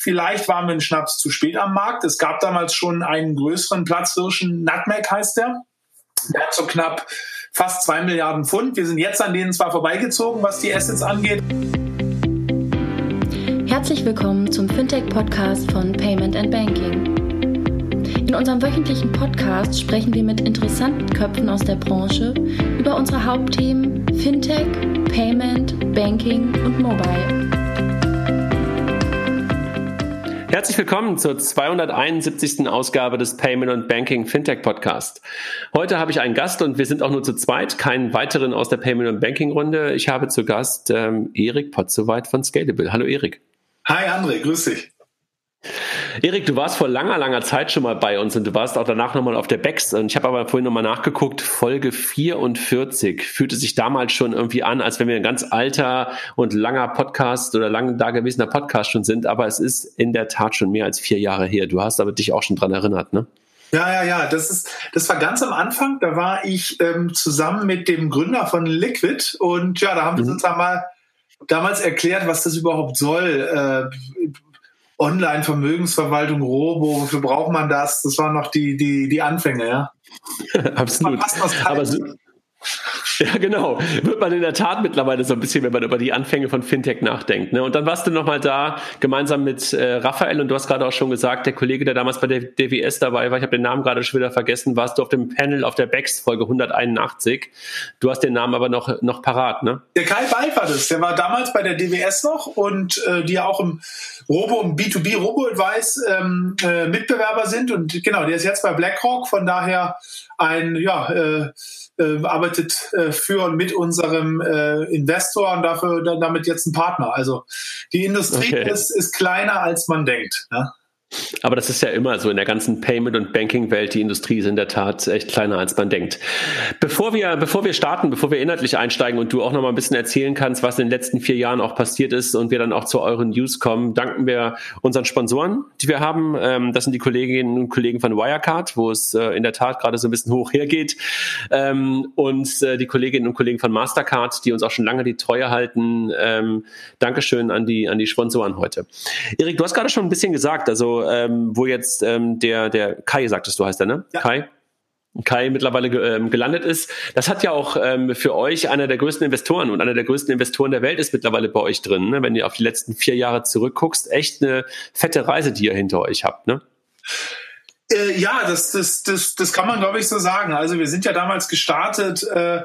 Vielleicht waren wir in Schnaps zu spät am Markt. Es gab damals schon einen größeren Platzhirschen, Nutmeg heißt der. Der hat so knapp fast zwei Milliarden Pfund. Wir sind jetzt an denen zwar vorbeigezogen, was die Assets angeht. Herzlich willkommen zum Fintech-Podcast von Payment and Banking. In unserem wöchentlichen Podcast sprechen wir mit interessanten Köpfen aus der Branche über unsere Hauptthemen Fintech, Payment, Banking und Mobile. Herzlich willkommen zur 271. Ausgabe des Payment und Banking Fintech Podcast. Heute habe ich einen Gast und wir sind auch nur zu zweit, keinen weiteren aus der Payment und Banking Runde. Ich habe zu Gast ähm, Erik Potzowait von Scalable. Hallo Erik. Hi André, grüß dich. Erik, du warst vor langer, langer Zeit schon mal bei uns und du warst auch danach nochmal auf der Bex. Und ich habe aber vorhin nochmal nachgeguckt, Folge 44 fühlte sich damals schon irgendwie an, als wenn wir ein ganz alter und langer Podcast oder lang dagewesener Podcast schon sind. Aber es ist in der Tat schon mehr als vier Jahre her. Du hast aber dich auch schon dran erinnert, ne? Ja, ja, ja. Das ist, das war ganz am Anfang. Da war ich ähm, zusammen mit dem Gründer von Liquid und ja, da haben wir mhm. uns mal damals erklärt, was das überhaupt soll. Äh, Online-Vermögensverwaltung, Robo, wofür braucht man das? Das waren noch die, die, die Anfänge, ja. Absolut. Aber so, ja, genau. Wird man in der Tat mittlerweile so ein bisschen, wenn man über die Anfänge von Fintech nachdenkt. Ne? Und dann warst du nochmal da, gemeinsam mit äh, Raphael, und du hast gerade auch schon gesagt, der Kollege, der damals bei der DWS dabei war, ich habe den Namen gerade schon wieder vergessen, warst du auf dem Panel auf der BEX Folge 181. Du hast den Namen aber noch, noch parat, ne? Der Kai Beif war. Der war damals bei der DWS noch und äh, die ja auch im Robo, im B2B Robo-Advice ähm, äh, Mitbewerber sind. Und genau, der ist jetzt bei BlackRock, von daher ein, ja, äh, äh, arbeitet äh, für und mit unserem äh, Investor und dafür damit jetzt ein Partner. Also die Industrie okay. ist, ist kleiner als man denkt. Ja? Aber das ist ja immer so in der ganzen Payment- und Banking-Welt. Die Industrie ist in der Tat echt kleiner, als man denkt. Bevor wir, bevor wir starten, bevor wir inhaltlich einsteigen und du auch noch mal ein bisschen erzählen kannst, was in den letzten vier Jahren auch passiert ist und wir dann auch zu euren News kommen, danken wir unseren Sponsoren, die wir haben. Ähm, das sind die Kolleginnen und Kollegen von Wirecard, wo es äh, in der Tat gerade so ein bisschen hoch hergeht. Ähm, und äh, die Kolleginnen und Kollegen von Mastercard, die uns auch schon lange die Treue halten. Ähm, Dankeschön an die, an die Sponsoren heute. Erik, du hast gerade schon ein bisschen gesagt, also ähm, wo jetzt ähm, der, der Kai, sagtest du, heißt der, ne? Ja. Kai? Kai mittlerweile ähm, gelandet ist. Das hat ja auch ähm, für euch einer der größten Investoren und einer der größten Investoren der Welt ist mittlerweile bei euch drin. Ne? Wenn ihr auf die letzten vier Jahre zurückguckst, echt eine fette Reise, die ihr hinter euch habt. Ne? Äh, ja, das, das, das, das kann man, glaube ich, so sagen. Also wir sind ja damals gestartet. Äh,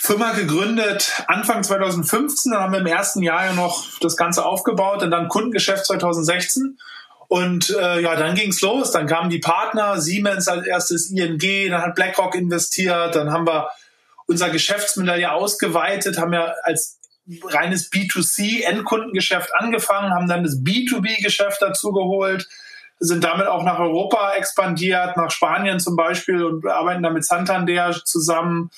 Firma gegründet Anfang 2015, dann haben wir im ersten Jahr ja noch das Ganze aufgebaut und dann Kundengeschäft 2016 und äh, ja, dann ging's los. Dann kamen die Partner, Siemens als erstes, ING, dann hat BlackRock investiert, dann haben wir unser Geschäftsmodell ja ausgeweitet, haben ja als reines B2C-Endkundengeschäft angefangen, haben dann das B2B-Geschäft dazu geholt, sind damit auch nach Europa expandiert, nach Spanien zum Beispiel und arbeiten da mit Santander zusammen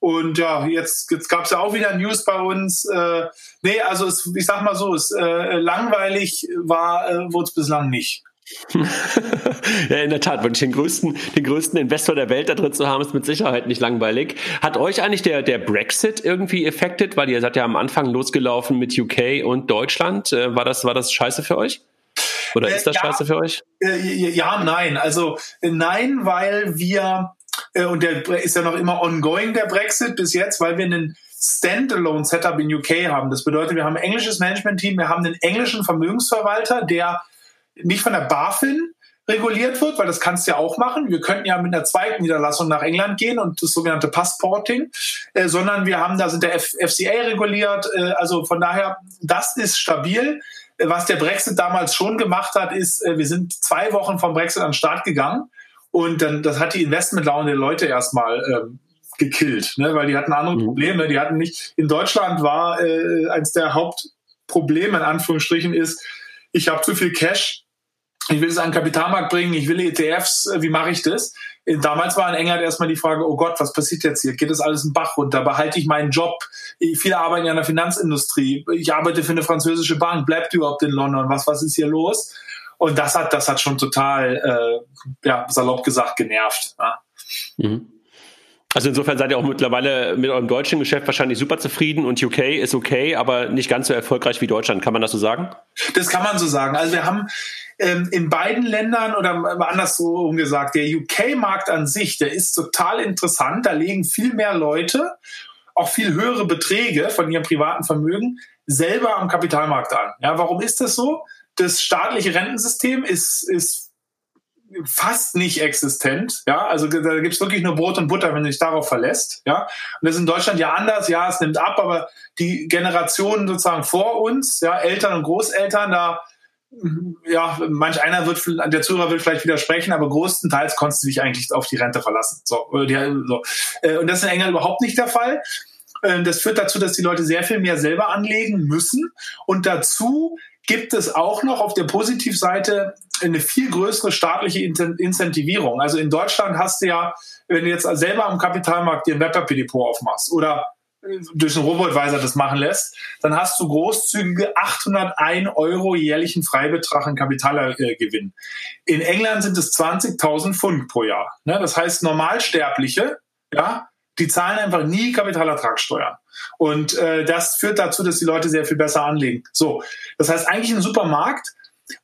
und ja, jetzt, jetzt gab es ja auch wieder News bei uns. Äh, nee, also es, ich sag mal so, es äh, langweilig war, äh, wurde es bislang nicht. ja, in der Tat, wirklich den größten, den größten Investor der Welt da drin zu haben, ist mit Sicherheit nicht langweilig. Hat euch eigentlich der, der Brexit irgendwie affected? Weil ihr seid ja am Anfang losgelaufen mit UK und Deutschland. Äh, war das, war das scheiße für euch? Oder äh, ist das ja, scheiße für euch? Äh, ja, nein. Also nein, weil wir und der ist ja noch immer ongoing, der Brexit bis jetzt, weil wir einen Standalone-Setup in UK haben. Das bedeutet, wir haben ein englisches Management-Team, wir haben einen englischen Vermögensverwalter, der nicht von der BaFin reguliert wird, weil das kannst du ja auch machen. Wir könnten ja mit einer zweiten Niederlassung nach England gehen und das sogenannte Passporting, äh, sondern wir haben, da sind der F FCA reguliert. Äh, also von daher, das ist stabil. Äh, was der Brexit damals schon gemacht hat, ist, äh, wir sind zwei Wochen vom Brexit an den Start gegangen und dann, das hat die Investmentlaune der Leute erstmal ähm, gekillt, ne? weil die hatten andere mhm. Probleme. Die hatten nicht, in Deutschland war äh, eines der Hauptprobleme in Anführungsstrichen ist, ich habe zu viel Cash, ich will es an den Kapitalmarkt bringen, ich will ETFs, äh, wie mache ich das? Äh, damals war in England erstmal die Frage, oh Gott, was passiert jetzt hier? Geht das alles einen Bach runter? Behalte ich meinen Job? Viele arbeiten ja in der Finanzindustrie. Ich arbeite für eine französische Bank. Bleibt überhaupt in London? Was, was ist hier los? Und das hat, das hat schon total, äh, ja, salopp gesagt, genervt. Ja. Mhm. Also insofern seid ihr auch mittlerweile mit eurem deutschen Geschäft wahrscheinlich super zufrieden und UK ist okay, aber nicht ganz so erfolgreich wie Deutschland. Kann man das so sagen? Das kann man so sagen. Also wir haben ähm, in beiden Ländern oder andersrum gesagt, der UK-Markt an sich, der ist total interessant. Da legen viel mehr Leute auch viel höhere Beträge von ihrem privaten Vermögen selber am Kapitalmarkt an. Ja, warum ist das so? Das staatliche Rentensystem ist, ist fast nicht existent. Ja, also da gibt's wirklich nur Brot und Butter, wenn du dich darauf verlässt. Ja, und das ist in Deutschland ja anders. Ja, es nimmt ab, aber die Generationen sozusagen vor uns, ja, Eltern und Großeltern, da ja, manch einer wird, der Zuhörer will vielleicht widersprechen, aber größtenteils konntest du dich eigentlich auf die Rente verlassen. So, so. Äh, und das ist in England überhaupt nicht der Fall. Äh, das führt dazu, dass die Leute sehr viel mehr selber anlegen müssen. Und dazu gibt es auch noch auf der Positivseite eine viel größere staatliche Incentivierung. Also in Deutschland hast du ja, wenn du jetzt selber am Kapitalmarkt dir ein Wertpapierdepot aufmachst oder durch einen Robo-Advisor das machen lässt, dann hast du großzügige 801 Euro jährlichen Freibetrag in Kapitalgewinn. In England sind es 20.000 Pfund pro Jahr. Ne? Das heißt, Normalsterbliche, ja, die zahlen einfach nie Kapitalertragssteuern. Und äh, das führt dazu, dass die Leute sehr viel besser anlegen. So, das heißt eigentlich ein super Markt,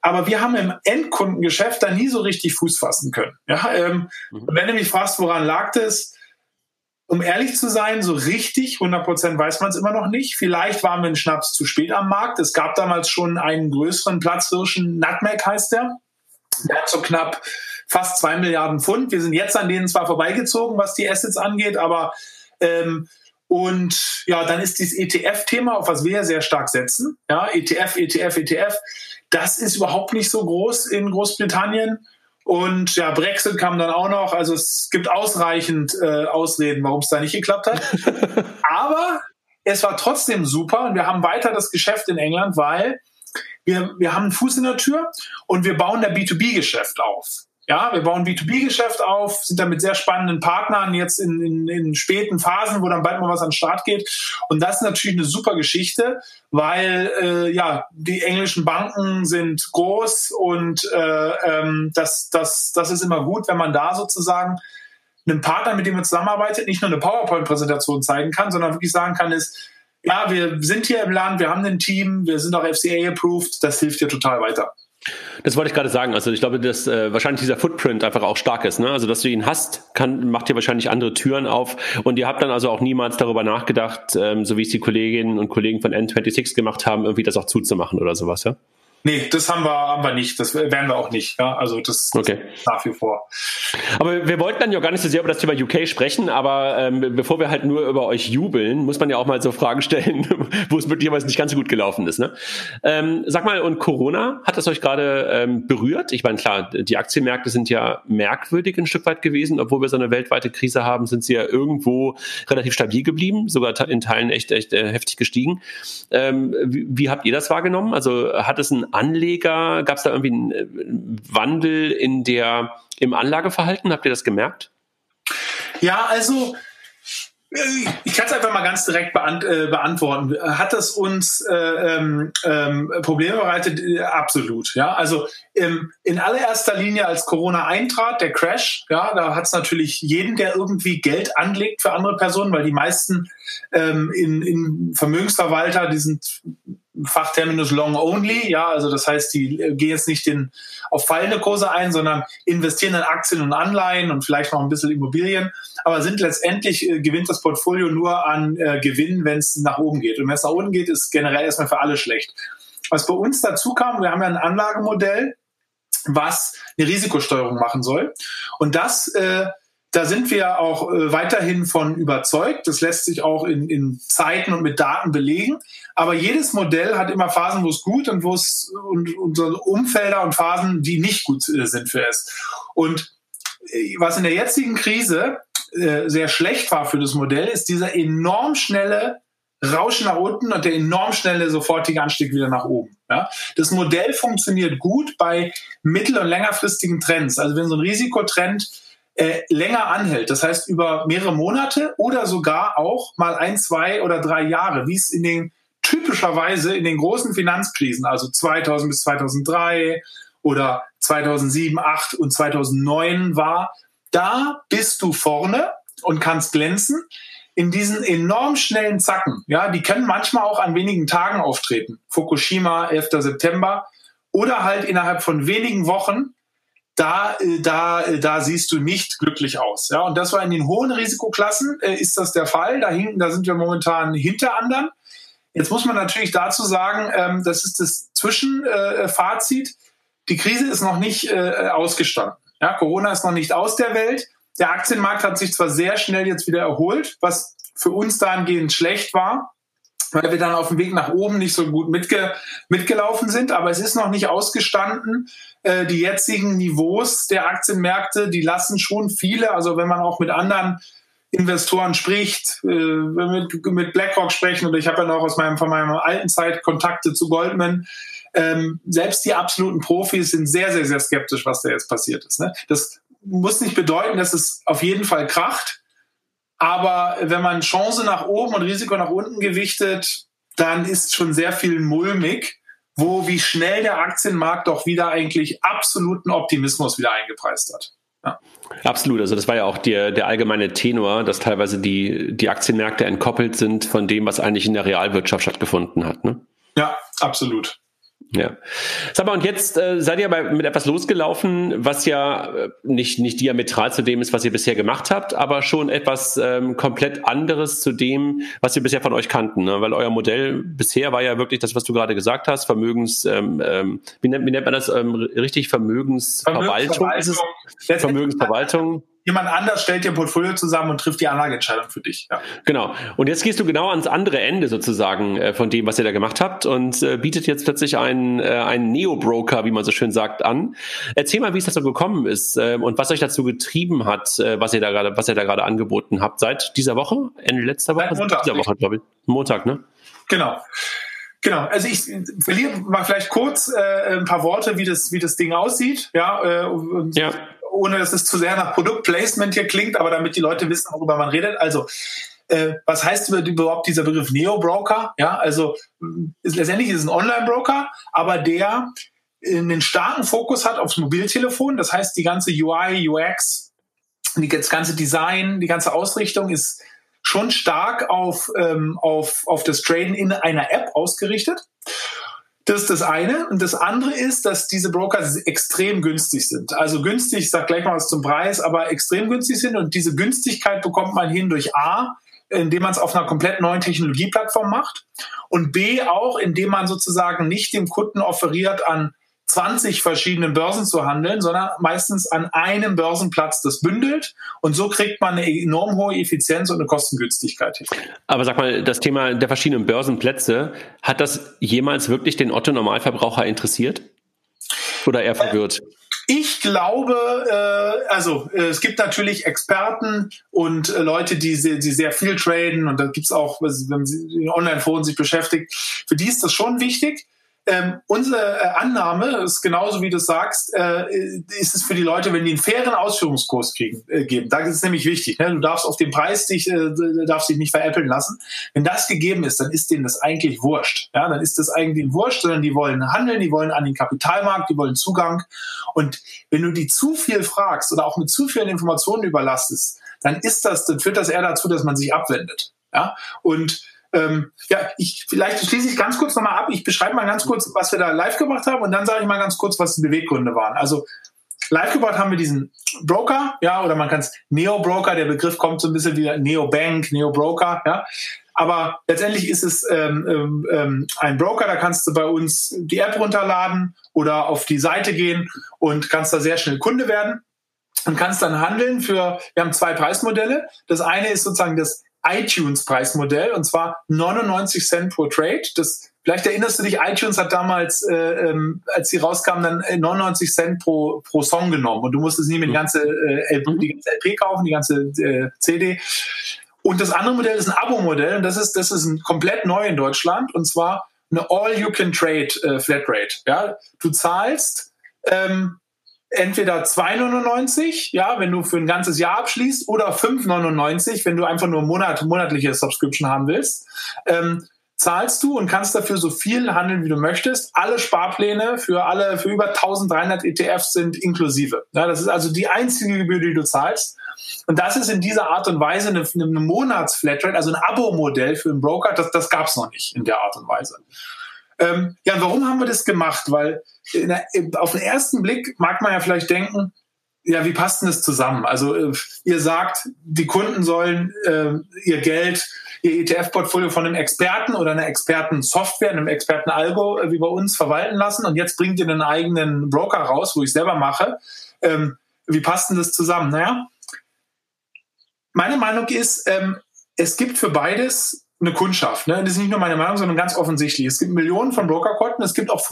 aber wir haben im Endkundengeschäft da nie so richtig Fuß fassen können. Ja, ähm, mhm. Wenn du mich fragst, woran lag das? Um ehrlich zu sein, so richtig, 100% weiß man es immer noch nicht. Vielleicht waren wir in Schnaps zu spät am Markt. Es gab damals schon einen größeren Platzhirschen, Nutmeg heißt der. Der hat so knapp fast zwei Milliarden Pfund. Wir sind jetzt an denen zwar vorbeigezogen, was die Assets angeht, aber ähm, und ja, dann ist dieses ETF-Thema, auf was wir sehr stark setzen. Ja, ETF, ETF, ETF. Das ist überhaupt nicht so groß in Großbritannien. Und ja, Brexit kam dann auch noch. Also es gibt ausreichend äh, Ausreden, warum es da nicht geklappt hat. Aber es war trotzdem super und wir haben weiter das Geschäft in England, weil wir, wir haben einen Fuß in der Tür und wir bauen der B2B-Geschäft auf. Ja, wir bauen B2B-Geschäft auf, sind da mit sehr spannenden Partnern jetzt in, in, in späten Phasen, wo dann bald mal was an den Start geht. Und das ist natürlich eine super Geschichte, weil äh, ja die englischen Banken sind groß und äh, ähm, das, das, das ist immer gut, wenn man da sozusagen einem Partner, mit dem man zusammenarbeitet, nicht nur eine PowerPoint-Präsentation zeigen kann, sondern wirklich sagen kann, ist, ja, wir sind hier im Land, wir haben ein Team, wir sind auch FCA-approved, das hilft dir total weiter. Das wollte ich gerade sagen. Also ich glaube, dass äh, wahrscheinlich dieser Footprint einfach auch stark ist. Ne? Also dass du ihn hast, kann, macht dir wahrscheinlich andere Türen auf. Und ihr habt dann also auch niemals darüber nachgedacht, ähm, so wie es die Kolleginnen und Kollegen von N26 gemacht haben, irgendwie das auch zuzumachen oder sowas, ja? Nee, das haben wir, haben wir nicht. Das werden wir auch nicht. Ja? Also das, okay. nach wie vor. Aber wir wollten dann ja gar nicht so sehr über das Thema UK sprechen, aber ähm, bevor wir halt nur über euch jubeln, muss man ja auch mal so Fragen stellen, wo es möglicherweise nicht ganz so gut gelaufen ist. Ne? Ähm, sag mal, und Corona, hat das euch gerade ähm, berührt? Ich meine, klar, die Aktienmärkte sind ja merkwürdig ein Stück weit gewesen, obwohl wir so eine weltweite Krise haben, sind sie ja irgendwo relativ stabil geblieben, sogar in Teilen echt, echt äh, heftig gestiegen. Ähm, wie, wie habt ihr das wahrgenommen? Also hat es ein Anleger? Gab es da irgendwie einen äh, Wandel in der, im Anlageverhalten? Habt ihr das gemerkt? Ja, also ich kann es einfach mal ganz direkt beant äh, beantworten. Hat das uns äh, ähm, ähm, Probleme bereitet? Absolut. Ja, also ähm, in allererster Linie, als Corona eintrat, der Crash, ja, da hat es natürlich jeden, der irgendwie Geld anlegt für andere Personen, weil die meisten ähm, in, in Vermögensverwalter, die sind Fachterminus long only, ja, also das heißt, die äh, gehen jetzt nicht in, auf fallende Kurse ein, sondern investieren in Aktien und Anleihen und vielleicht noch ein bisschen Immobilien, aber sind letztendlich äh, gewinnt das Portfolio nur an äh, Gewinn, wenn es nach oben geht. Und wenn es nach unten geht, ist generell erstmal für alle schlecht. Was bei uns dazu kam, wir haben ja ein Anlagemodell, was eine Risikosteuerung machen soll. Und das äh, da sind wir auch äh, weiterhin von überzeugt. Das lässt sich auch in, in Zeiten und mit Daten belegen. Aber jedes Modell hat immer Phasen, wo es gut und wo es und, und Umfelder und Phasen, die nicht gut äh, sind für es. Und äh, was in der jetzigen Krise sehr schlecht war für das Modell, ist dieser enorm schnelle Rauschen nach unten und der enorm schnelle sofortige Anstieg wieder nach oben. Ja? Das Modell funktioniert gut bei mittel- und längerfristigen Trends. Also wenn so ein Risikotrend äh, länger anhält, das heißt über mehrere Monate oder sogar auch mal ein, zwei oder drei Jahre, wie es in den typischerweise in den großen Finanzkrisen, also 2000 bis 2003 oder 2007, 2008 und 2009 war, da bist du vorne und kannst glänzen in diesen enorm schnellen Zacken. Ja, die können manchmal auch an wenigen Tagen auftreten. Fukushima, 11. September oder halt innerhalb von wenigen Wochen. Da, äh, da, äh, da siehst du nicht glücklich aus. Ja, und das war in den hohen Risikoklassen äh, ist das der Fall. Da hinten, da sind wir momentan hinter anderen. Jetzt muss man natürlich dazu sagen, ähm, das ist das Zwischenfazit. Äh, die Krise ist noch nicht äh, ausgestanden. Ja, Corona ist noch nicht aus der Welt. Der Aktienmarkt hat sich zwar sehr schnell jetzt wieder erholt, was für uns dahingehend schlecht war, weil wir dann auf dem Weg nach oben nicht so gut mitge mitgelaufen sind, aber es ist noch nicht ausgestanden. Äh, die jetzigen Niveaus der Aktienmärkte, die lassen schon viele, also wenn man auch mit anderen Investoren spricht, äh, mit, mit BlackRock sprechen oder ich habe ja noch aus meinem, von meiner alten Zeit Kontakte zu Goldman, ähm, selbst die absoluten Profis sind sehr, sehr, sehr skeptisch, was da jetzt passiert ist. Ne? Das muss nicht bedeuten, dass es auf jeden Fall kracht. Aber wenn man Chance nach oben und Risiko nach unten gewichtet, dann ist schon sehr viel mulmig, wo wie schnell der Aktienmarkt doch wieder eigentlich absoluten Optimismus wieder eingepreist hat. Ja. Absolut, also das war ja auch der, der allgemeine Tenor, dass teilweise die, die Aktienmärkte entkoppelt sind von dem, was eigentlich in der Realwirtschaft stattgefunden hat. Ne? Ja, absolut. Ja. Sag mal, und jetzt äh, seid ihr bei, mit etwas losgelaufen, was ja äh, nicht, nicht diametral zu dem ist, was ihr bisher gemacht habt, aber schon etwas ähm, komplett anderes zu dem, was wir bisher von euch kannten. Ne? Weil euer Modell bisher war ja wirklich das, was du gerade gesagt hast, Vermögens, ähm, ähm, wie, nennt, wie nennt man das ähm, richtig? Vermögensverwaltung? Vermögensverwaltung. Vermögensverwaltung jemand anders stellt dir Portfolio zusammen und trifft die Anlageentscheidung für dich. Ja. Genau. Und jetzt gehst du genau ans andere Ende sozusagen äh, von dem, was ihr da gemacht habt und äh, bietet jetzt plötzlich einen, äh, einen Neo-Broker, wie man so schön sagt, an. Erzähl mal, wie es dazu gekommen ist äh, und was euch dazu getrieben hat, äh, was ihr da gerade, was ihr da gerade angeboten habt. Seit dieser Woche? Ende letzter Woche? Seit Montag. Dieser Woche, glaube ich. Montag, ne? Genau. Genau, also ich verliere mal vielleicht kurz äh, ein paar Worte, wie das, wie das Ding aussieht. Ja, äh, ja ohne dass es zu sehr nach Produktplacement hier klingt, aber damit die Leute wissen, worüber man redet. Also, äh, was heißt überhaupt dieser Begriff Neo-Broker? Ja, also ist, letztendlich ist es ein Online-Broker, aber der einen starken Fokus hat aufs Mobiltelefon. Das heißt, die ganze UI, UX, das ganze Design, die ganze Ausrichtung ist schon stark auf, ähm, auf, auf das Traden in einer App ausgerichtet. Das ist das eine. Und das andere ist, dass diese Broker extrem günstig sind. Also günstig, ich sage gleich mal was zum Preis, aber extrem günstig sind. Und diese Günstigkeit bekommt man hin durch A, indem man es auf einer komplett neuen Technologieplattform macht. Und B auch, indem man sozusagen nicht dem Kunden offeriert, an 20 verschiedenen Börsen zu handeln, sondern meistens an einem Börsenplatz das bündelt. Und so kriegt man eine enorm hohe Effizienz und eine Kostengünstigkeit hin. Aber sag mal, das Thema der verschiedenen Börsenplätze, hat das jemals wirklich den Otto-Normalverbraucher interessiert? Oder eher verwirrt? Ich glaube, äh, also äh, es gibt natürlich Experten und äh, Leute, die, sehr, die sehr viel traden und da gibt es auch, wenn man in Online-Foren sich beschäftigt, für die ist das schon wichtig. Ähm, unsere äh, Annahme ist genauso wie du sagst, äh, ist es für die Leute, wenn die einen fairen Ausführungskurs kriegen, äh, geben. Da ist es nämlich wichtig. Ne? Du darfst auf den Preis dich, äh, darfst dich nicht veräppeln lassen. Wenn das gegeben ist, dann ist denen das eigentlich wurscht. Ja, dann ist das eigentlich wurscht, sondern die wollen handeln, die wollen an den Kapitalmarkt, die wollen Zugang. Und wenn du die zu viel fragst oder auch mit zu vielen Informationen überlastest, dann ist das, dann führt das eher dazu, dass man sich abwendet. Ja, und ähm, ja, ich, vielleicht schließe ich ganz kurz nochmal ab. Ich beschreibe mal ganz kurz, was wir da live gemacht haben und dann sage ich mal ganz kurz, was die Beweggründe waren. Also live gebracht haben wir diesen Broker, ja, oder man kann es Neo-Broker, der Begriff kommt so ein bisschen wie Neo-Bank, Neo-Broker, ja. Aber letztendlich ist es ähm, ähm, ähm, ein Broker, da kannst du bei uns die App runterladen oder auf die Seite gehen und kannst da sehr schnell Kunde werden und kannst dann handeln für, wir haben zwei Preismodelle. Das eine ist sozusagen das iTunes-Preismodell und zwar 99 Cent pro Trade. Das Vielleicht erinnerst du dich, iTunes hat damals, äh, ähm, als sie rauskamen, dann 99 äh, Cent pro, pro Song genommen und du musstest nie mit die ganze, äh, LP, die ganze LP kaufen, die ganze äh, CD. Und das andere Modell ist ein Abo-Modell und das ist, das ist ein komplett neu in Deutschland und zwar eine All-You-Can-Trade äh, Flatrate. Ja, du zahlst ähm, entweder 2,99, ja, wenn du für ein ganzes Jahr abschließt, oder 5,99, wenn du einfach nur Monat, monatliche Subscription haben willst. Ähm, zahlst du und kannst dafür so viel handeln, wie du möchtest. Alle Sparpläne für alle, für über 1300 ETFs sind inklusive. Ja, das ist also die einzige Gebühr, die du zahlst. Und das ist in dieser Art und Weise eine, eine Monatsflatrate, also ein Abo-Modell für einen Broker. Das, das gab es noch nicht in der Art und Weise. Ähm, ja, warum haben wir das gemacht? Weil der, auf den ersten Blick mag man ja vielleicht denken, ja, wie passt denn das zusammen? Also äh, ihr sagt, die Kunden sollen äh, ihr Geld, ihr ETF-Portfolio von einem Experten oder einer Experten-Software, einem Experten-Algo äh, wie bei uns verwalten lassen und jetzt bringt ihr einen eigenen Broker raus, wo ich selber mache. Ähm, wie passt denn das zusammen? Naja, meine Meinung ist, ähm, es gibt für beides eine Kundschaft. Ne? Das ist nicht nur meine Meinung, sondern ganz offensichtlich. Es gibt Millionen von Brokerkonten. Es gibt auch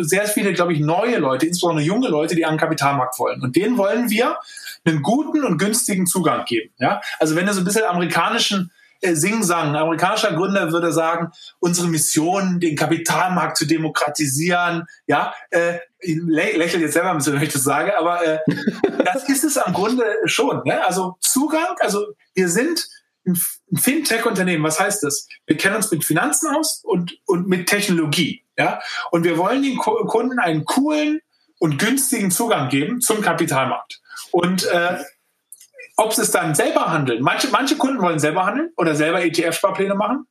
sehr viele, glaube ich, neue Leute, insbesondere junge Leute, die an den Kapitalmarkt wollen. Und denen wollen wir einen guten und günstigen Zugang geben. Ja? Also wenn du so ein bisschen amerikanischen äh, Sing-Sang, ein amerikanischer Gründer würde sagen, unsere Mission, den Kapitalmarkt zu demokratisieren, ja, äh, ich lächle jetzt selber ein bisschen, wenn ich das sage, aber äh, das ist es am Grunde schon. Ne? Also Zugang, also wir sind ein Fintech-Unternehmen, was heißt das? Wir kennen uns mit Finanzen aus und, und mit Technologie. Ja? Und wir wollen den Kunden einen coolen und günstigen Zugang geben zum Kapitalmarkt. Und äh, ob sie es dann selber handeln, manche, manche Kunden wollen selber handeln oder selber ETF-Sparpläne machen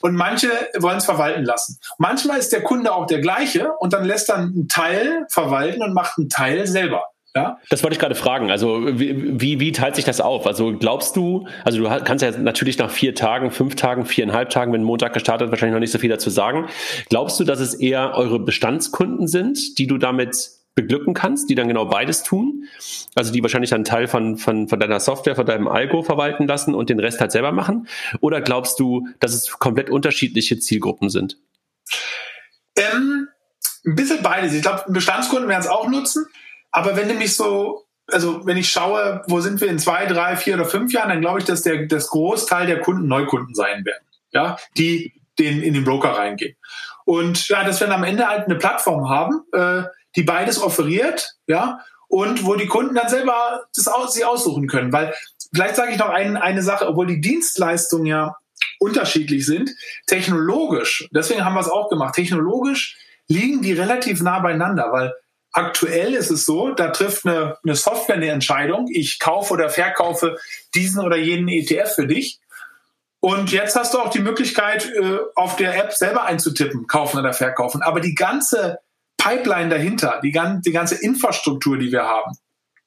und manche wollen es verwalten lassen. Manchmal ist der Kunde auch der gleiche und dann lässt er einen Teil verwalten und macht einen Teil selber. Ja? Das wollte ich gerade fragen. Also wie, wie, wie teilt sich das auf? Also glaubst du, also du kannst ja natürlich nach vier Tagen, fünf Tagen, viereinhalb Tagen, wenn Montag gestartet, wahrscheinlich noch nicht so viel dazu sagen. Glaubst du, dass es eher eure Bestandskunden sind, die du damit beglücken kannst, die dann genau beides tun? Also die wahrscheinlich einen Teil von, von, von deiner Software, von deinem Algo verwalten lassen und den Rest halt selber machen? Oder glaubst du, dass es komplett unterschiedliche Zielgruppen sind? Ähm, ein bisschen beides. Ich glaube, Bestandskunden werden es auch nutzen. Aber wenn du mich so, also wenn ich schaue, wo sind wir in zwei, drei, vier oder fünf Jahren, dann glaube ich, dass der das Großteil der Kunden Neukunden sein werden, ja, die den in den Broker reingehen. Und ja, dass wir dann am Ende halt eine Plattform haben, äh, die beides offeriert, ja, und wo die Kunden dann selber das aus, sie aussuchen können. Weil vielleicht sage ich noch ein, eine Sache, obwohl die Dienstleistungen ja unterschiedlich sind, technologisch, deswegen haben wir es auch gemacht, technologisch liegen die relativ nah beieinander, weil Aktuell ist es so, da trifft eine, eine Software eine Entscheidung. Ich kaufe oder verkaufe diesen oder jenen ETF für dich. Und jetzt hast du auch die Möglichkeit, äh, auf der App selber einzutippen, kaufen oder verkaufen. Aber die ganze Pipeline dahinter, die, die ganze Infrastruktur, die wir haben,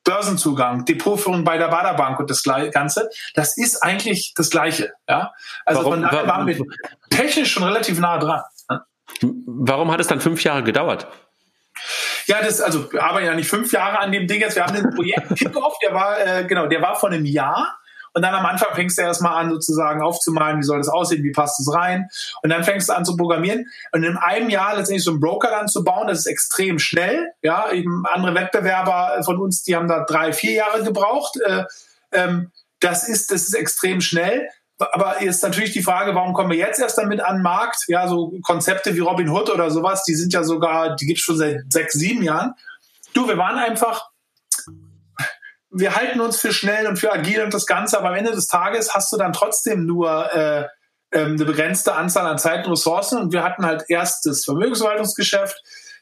Börsenzugang, Depotführung bei der Baderbank und das Ganze, das ist eigentlich das Gleiche. Ja? Also warum, von daher waren wir technisch schon relativ nah dran. Warum hat es dann fünf Jahre gedauert? Ja, das, also wir arbeiten ja nicht fünf Jahre an dem Ding jetzt. Wir haben den Projekt Kickoff, der war, äh, genau, der war vor einem Jahr. Und dann am Anfang fängst du erstmal an, sozusagen aufzumalen, wie soll das aussehen, wie passt es rein. Und dann fängst du an zu programmieren. Und in einem Jahr letztendlich so einen Broker dann zu bauen, das ist extrem schnell. Ja, eben andere Wettbewerber von uns, die haben da drei, vier Jahre gebraucht. Äh, ähm, das ist, das ist extrem schnell. Aber ist natürlich die Frage, warum kommen wir jetzt erst damit an den Markt? Ja, so Konzepte wie Robin Hood oder sowas, die sind ja sogar, die gibt es schon seit sechs, sieben Jahren. Du, wir waren einfach, wir halten uns für schnell und für agil und das Ganze, aber am Ende des Tages hast du dann trotzdem nur äh, ähm, eine begrenzte Anzahl an Zeit und Ressourcen und wir hatten halt erst das Vermögensverwaltungsgeschäft,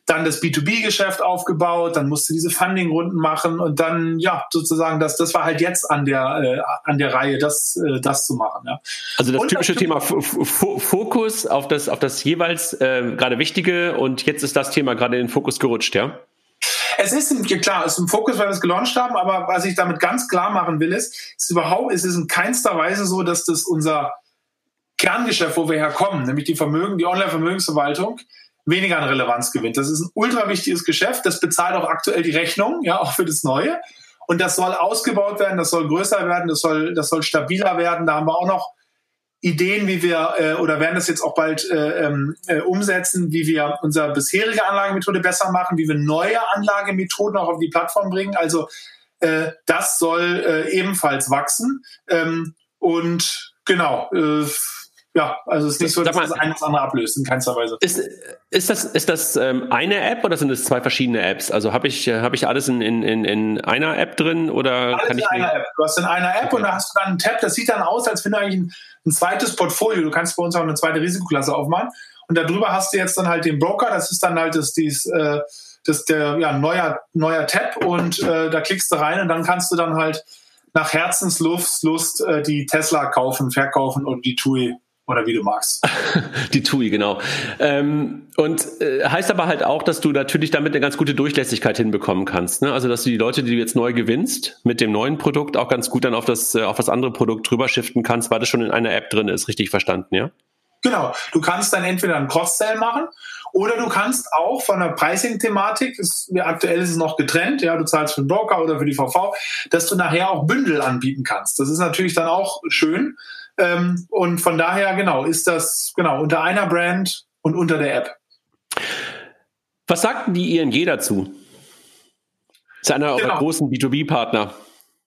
dann das B2B-Geschäft aufgebaut, dann musste diese Funding-Runden machen und dann, ja, sozusagen, das, das war halt jetzt an der, äh, an der Reihe, das, äh, das zu machen. Ja. Also das und typische das Thema Fokus auf das, auf das jeweils äh, gerade Wichtige und jetzt ist das Thema gerade in den Fokus gerutscht, ja? Es ist ein, klar, es ist ein Fokus, weil wir es gelauncht haben, aber was ich damit ganz klar machen will, ist, es ist überhaupt, es ist in keinster Weise so, dass das unser Kerngeschäft, wo wir herkommen, nämlich die Vermögen, die Online-Vermögensverwaltung, weniger an Relevanz gewinnt. Das ist ein ultra wichtiges Geschäft. Das bezahlt auch aktuell die Rechnung, ja, auch für das Neue. Und das soll ausgebaut werden, das soll größer werden, das soll, das soll stabiler werden. Da haben wir auch noch Ideen, wie wir äh, oder werden das jetzt auch bald äh, ähm, äh, umsetzen, wie wir unsere bisherige Anlagemethode besser machen, wie wir neue Anlagemethoden auch auf die Plattform bringen. Also äh, das soll äh, ebenfalls wachsen. Ähm, und genau, äh, ja, also es ist nicht so, dass mal, das eine das andere ablöst, in keinster Weise. Ist, ist das, ist das ähm, eine App oder sind es zwei verschiedene Apps? Also habe ich, äh, hab ich alles in, in, in einer App drin oder alles kann ich. In einer App. Du hast in einer App okay. und da hast du dann einen Tab, das sieht dann aus, als wenn du eigentlich ein, ein zweites Portfolio, du kannst bei uns auch eine zweite Risikoklasse aufmachen. Und darüber hast du jetzt dann halt den Broker, das ist dann halt das, dies, äh, das der ja, neuer, neuer Tab und äh, da klickst du rein und dann kannst du dann halt nach Herzenslust Lust, äh, die Tesla kaufen, verkaufen und die TUI oder wie du magst. Die TUI, genau. Ähm, und äh, heißt aber halt auch, dass du natürlich damit eine ganz gute Durchlässigkeit hinbekommen kannst. Ne? Also dass du die Leute, die du jetzt neu gewinnst, mit dem neuen Produkt auch ganz gut dann auf das, äh, auf das andere Produkt drüber shiften kannst, weil das schon in einer App drin ist, richtig verstanden, ja? Genau. Du kannst dann entweder einen Cross-Sell machen oder du kannst auch von der Pricing-Thematik, aktuell ist es noch getrennt, ja, du zahlst für den Broker oder für die VV, dass du nachher auch Bündel anbieten kannst. Das ist natürlich dann auch schön. Ähm, und von daher, genau, ist das genau unter einer Brand und unter der App. Was sagt die ING dazu? Das ist einer genau. eurer großen B2B-Partner.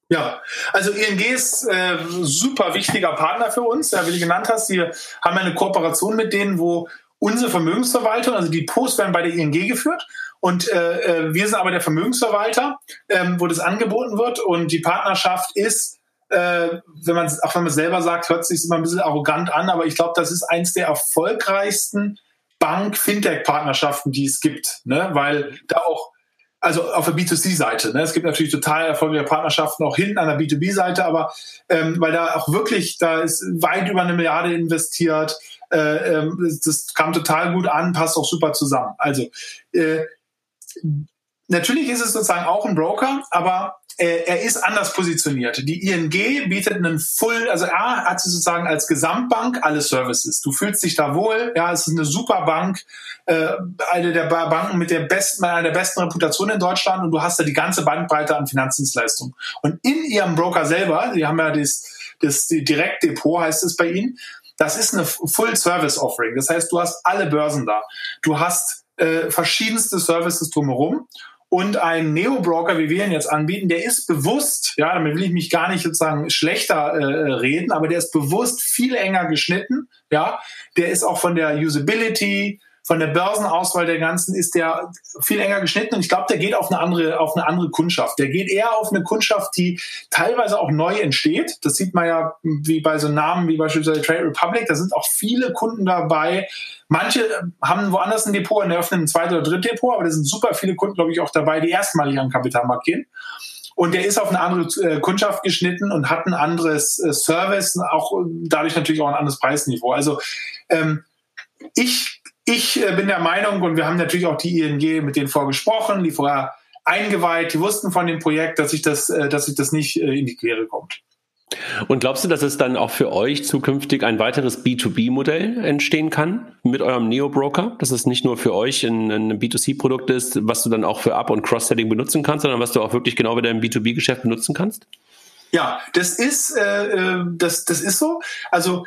Ja, also ING ist äh, super wichtiger Partner für uns, ja, wie du genannt hast. Wir haben eine Kooperation mit denen, wo unsere Vermögensverwaltung, also die Posts werden bei der ING geführt und äh, äh, wir sind aber der Vermögensverwalter, ähm, wo das angeboten wird und die Partnerschaft ist, äh, wenn man auch wenn man selber sagt, hört sich immer ein bisschen arrogant an, aber ich glaube, das ist eins der erfolgreichsten Bank-Fintech-Partnerschaften, die es gibt, ne? weil da auch also auf der B2C-Seite. Ne? Es gibt natürlich total erfolgreiche Partnerschaften auch hinten an der B2B-Seite, aber ähm, weil da auch wirklich, da ist weit über eine Milliarde investiert. Äh, ähm, das kam total gut an, passt auch super zusammen. Also äh, natürlich ist es sozusagen auch ein Broker, aber äh, er ist anders positioniert. Die ING bietet einen Full, also A hat sie sozusagen als Gesamtbank alle Services. Du fühlst dich da wohl, ja, es ist eine super Bank, äh, eine der Banken mit der besten, einer der besten Reputation in Deutschland und du hast da die ganze Bandbreite an Finanzdienstleistungen. Und in ihrem Broker selber, die haben ja das, das Direktdepot heißt es bei ihnen, das ist eine Full-Service-Offering. Das heißt, du hast alle Börsen da. Du hast äh, verschiedenste Services drumherum und ein Neo-Broker, wie wir ihn jetzt anbieten, der ist bewusst, ja, damit will ich mich gar nicht sozusagen schlechter äh, reden, aber der ist bewusst viel enger geschnitten, ja. Der ist auch von der Usability, von der Börsenauswahl der ganzen ist der viel enger geschnitten und ich glaube, der geht auf eine andere, auf eine andere Kundschaft. Der geht eher auf eine Kundschaft, die teilweise auch neu entsteht. Das sieht man ja wie bei so Namen wie beispielsweise Trade Republic. Da sind auch viele Kunden dabei. Manche haben woanders ein Depot und eröffnen ein zweites oder drittes Depot, aber da sind super viele Kunden, glaube ich, auch dabei, die erstmalig an den Kapitalmarkt gehen. Und der ist auf eine andere äh, Kundschaft geschnitten und hat ein anderes äh, Service, auch dadurch natürlich auch ein anderes Preisniveau. Also ähm, ich ich äh, bin der Meinung, und wir haben natürlich auch die ING mit denen vorgesprochen, die vorher eingeweiht, die wussten von dem Projekt, dass sich das, äh, dass sich das nicht äh, in die Quere kommt. Und glaubst du, dass es dann auch für euch zukünftig ein weiteres B2B-Modell entstehen kann mit eurem Neo-Broker? Dass es nicht nur für euch ein, ein B2C-Produkt ist, was du dann auch für Up- und Cross-Selling benutzen kannst, sondern was du auch wirklich genau wieder im B2B-Geschäft benutzen kannst? Ja, das ist, äh, das, das ist so. Also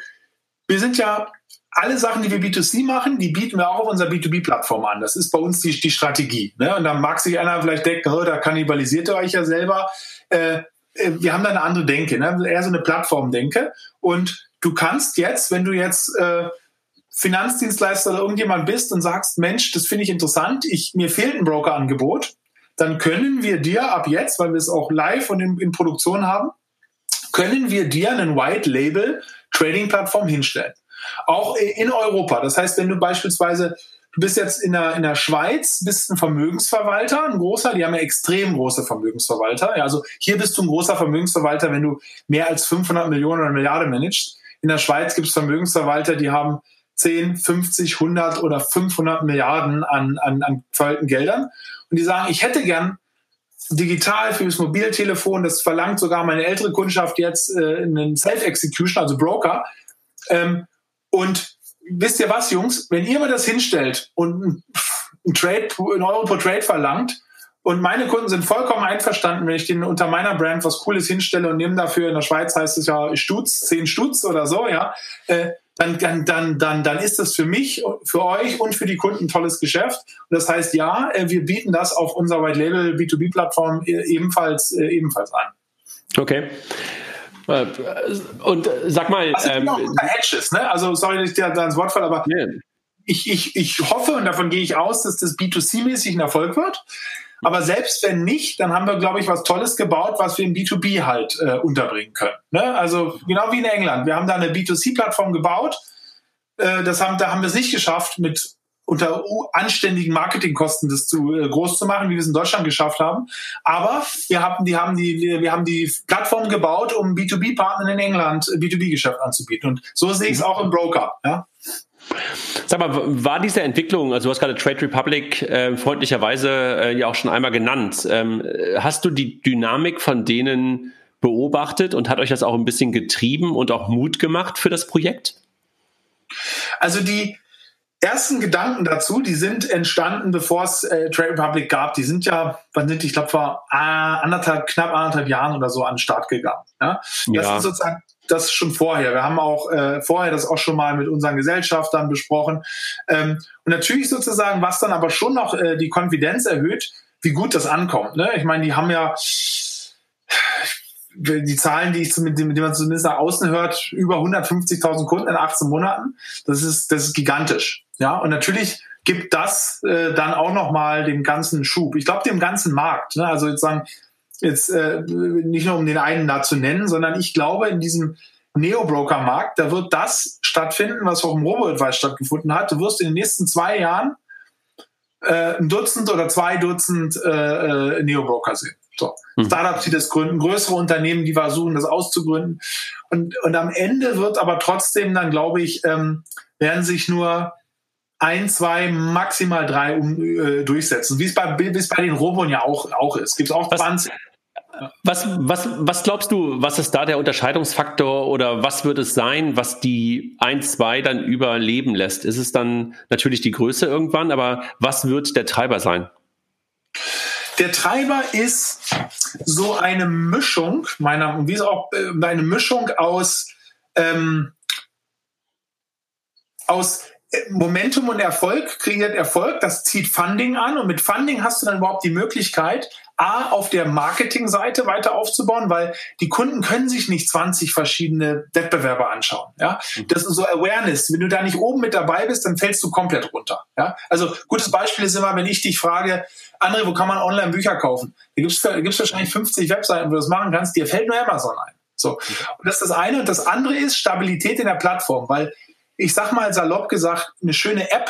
wir sind ja alle Sachen, die wir B2C machen, die bieten wir auch auf unserer B2B-Plattform an. Das ist bei uns die, die Strategie. Ne? Und dann mag sich einer vielleicht denken, oh, da kannibalisiert ihr euch ja selber. Äh, äh, wir haben da eine andere Denke, ne? eher so eine Plattformdenke. Und du kannst jetzt, wenn du jetzt äh, Finanzdienstleister oder irgendjemand bist und sagst, Mensch, das finde ich interessant, ich, mir fehlt ein Broker-Angebot, dann können wir dir ab jetzt, weil wir es auch live und in, in Produktion haben, können wir dir einen White Label Trading Plattform hinstellen. Auch in Europa. Das heißt, wenn du beispielsweise Du bist jetzt in der, in der Schweiz, bist ein Vermögensverwalter, ein großer, die haben ja extrem große Vermögensverwalter. Ja, also hier bist du ein großer Vermögensverwalter, wenn du mehr als 500 Millionen oder Milliarde managst. In der Schweiz gibt es Vermögensverwalter, die haben 10, 50, 100 oder 500 Milliarden an, an, an verwalteten Geldern. Und die sagen, ich hätte gern digital fürs Mobiltelefon, das verlangt sogar meine ältere Kundschaft jetzt äh, einen Self-Execution, also Broker. Ähm, und wisst ihr was, Jungs? Wenn ihr mir das hinstellt und ein Trade, ein Euro pro Trade verlangt, und meine Kunden sind vollkommen einverstanden, wenn ich denen unter meiner Brand was Cooles hinstelle und nehme dafür, in der Schweiz heißt es ja Stutz, 10 Stutz oder so, ja, äh, dann, dann, dann, dann, dann ist das für mich, für euch und für die Kunden ein tolles Geschäft. Und das heißt, ja, äh, wir bieten das auf unserer White Label B2B-Plattform äh, ebenfalls, ebenfalls an. Okay. Äh, und sag mal. Also, ähm, Hedges, ne? Also, sorry, dass ich dir da ins Wort falle, aber yeah. ich, ich, ich hoffe und davon gehe ich aus, dass das B2C-mäßig ein Erfolg wird. Aber selbst wenn nicht, dann haben wir, glaube ich, was Tolles gebaut, was wir im B2B halt äh, unterbringen können. Ne? Also genau wie in England. Wir haben da eine B2C-Plattform gebaut. Äh, das haben, da haben wir es nicht geschafft, mit unter anständigen Marketingkosten das zu äh, groß zu machen, wie wir es in Deutschland geschafft haben. Aber wir haben die haben die wir haben die Plattform gebaut, um B2B-Partnern in England B2B-Geschäft anzubieten. Und so sehe ich es auch im Broker. Ja. Sag mal, war diese Entwicklung, also du hast gerade Trade Republic äh, freundlicherweise äh, ja auch schon einmal genannt. Ähm, hast du die Dynamik von denen beobachtet und hat euch das auch ein bisschen getrieben und auch Mut gemacht für das Projekt? Also die ersten Gedanken dazu, die sind entstanden, bevor es äh, Trade Republic gab. Die sind ja, wann sind die, ich glaube vor äh, anderthalb, knapp anderthalb Jahren oder so an den Start gegangen. Ja? Das ja. ist sozusagen das schon vorher. Wir haben auch äh, vorher das auch schon mal mit unseren Gesellschaftern besprochen. Ähm, und natürlich sozusagen, was dann aber schon noch äh, die Konfidenz erhöht, wie gut das ankommt. Ne? Ich meine, die haben ja die Zahlen, die ich mit dem, die man zumindest nach außen hört, über 150.000 Kunden in 18 Monaten. Das ist, das ist gigantisch. Ja, und natürlich gibt das äh, dann auch nochmal dem ganzen Schub. Ich glaube, dem ganzen Markt. Ne? Also jetzt sagen, jetzt äh, nicht nur um den einen da zu nennen, sondern ich glaube, in diesem Neo-Broker-Markt, da wird das stattfinden, was auch im Robo-Advice stattgefunden hat. Du wirst in den nächsten zwei Jahren äh, ein Dutzend oder zwei Dutzend äh, äh, Neo-Broker sehen. So. Hm. Startups, die das gründen, größere Unternehmen, die versuchen, das auszugründen. Und, und am Ende wird aber trotzdem dann, glaube ich, ähm, werden sich nur ein, zwei, maximal drei um, äh, durchsetzen. Wie es bei, wie es bei den Robon ja auch, auch ist. Gibt es auch was, 20. Was, was, was glaubst du, was ist da der Unterscheidungsfaktor oder was wird es sein, was die ein, zwei dann überleben lässt? Ist es dann natürlich die Größe irgendwann, aber was wird der Treiber sein? Der Treiber ist so eine Mischung, meiner, wie es auch äh, eine Mischung aus, ähm, aus Momentum und Erfolg kreiert Erfolg, das zieht Funding an und mit Funding hast du dann überhaupt die Möglichkeit, A, auf der Marketingseite weiter aufzubauen, weil die Kunden können sich nicht 20 verschiedene Wettbewerber anschauen. Ja, das ist so Awareness. Wenn du da nicht oben mit dabei bist, dann fällst du komplett runter. Ja, also gutes Beispiel ist immer, wenn ich dich frage, André, wo kann man online Bücher kaufen? Da gibt es wahrscheinlich 50 Webseiten, wo du das machen kannst. Dir fällt nur Amazon ein. So. Und das ist das eine. Und das andere ist Stabilität in der Plattform, weil ich sag mal salopp gesagt, eine schöne App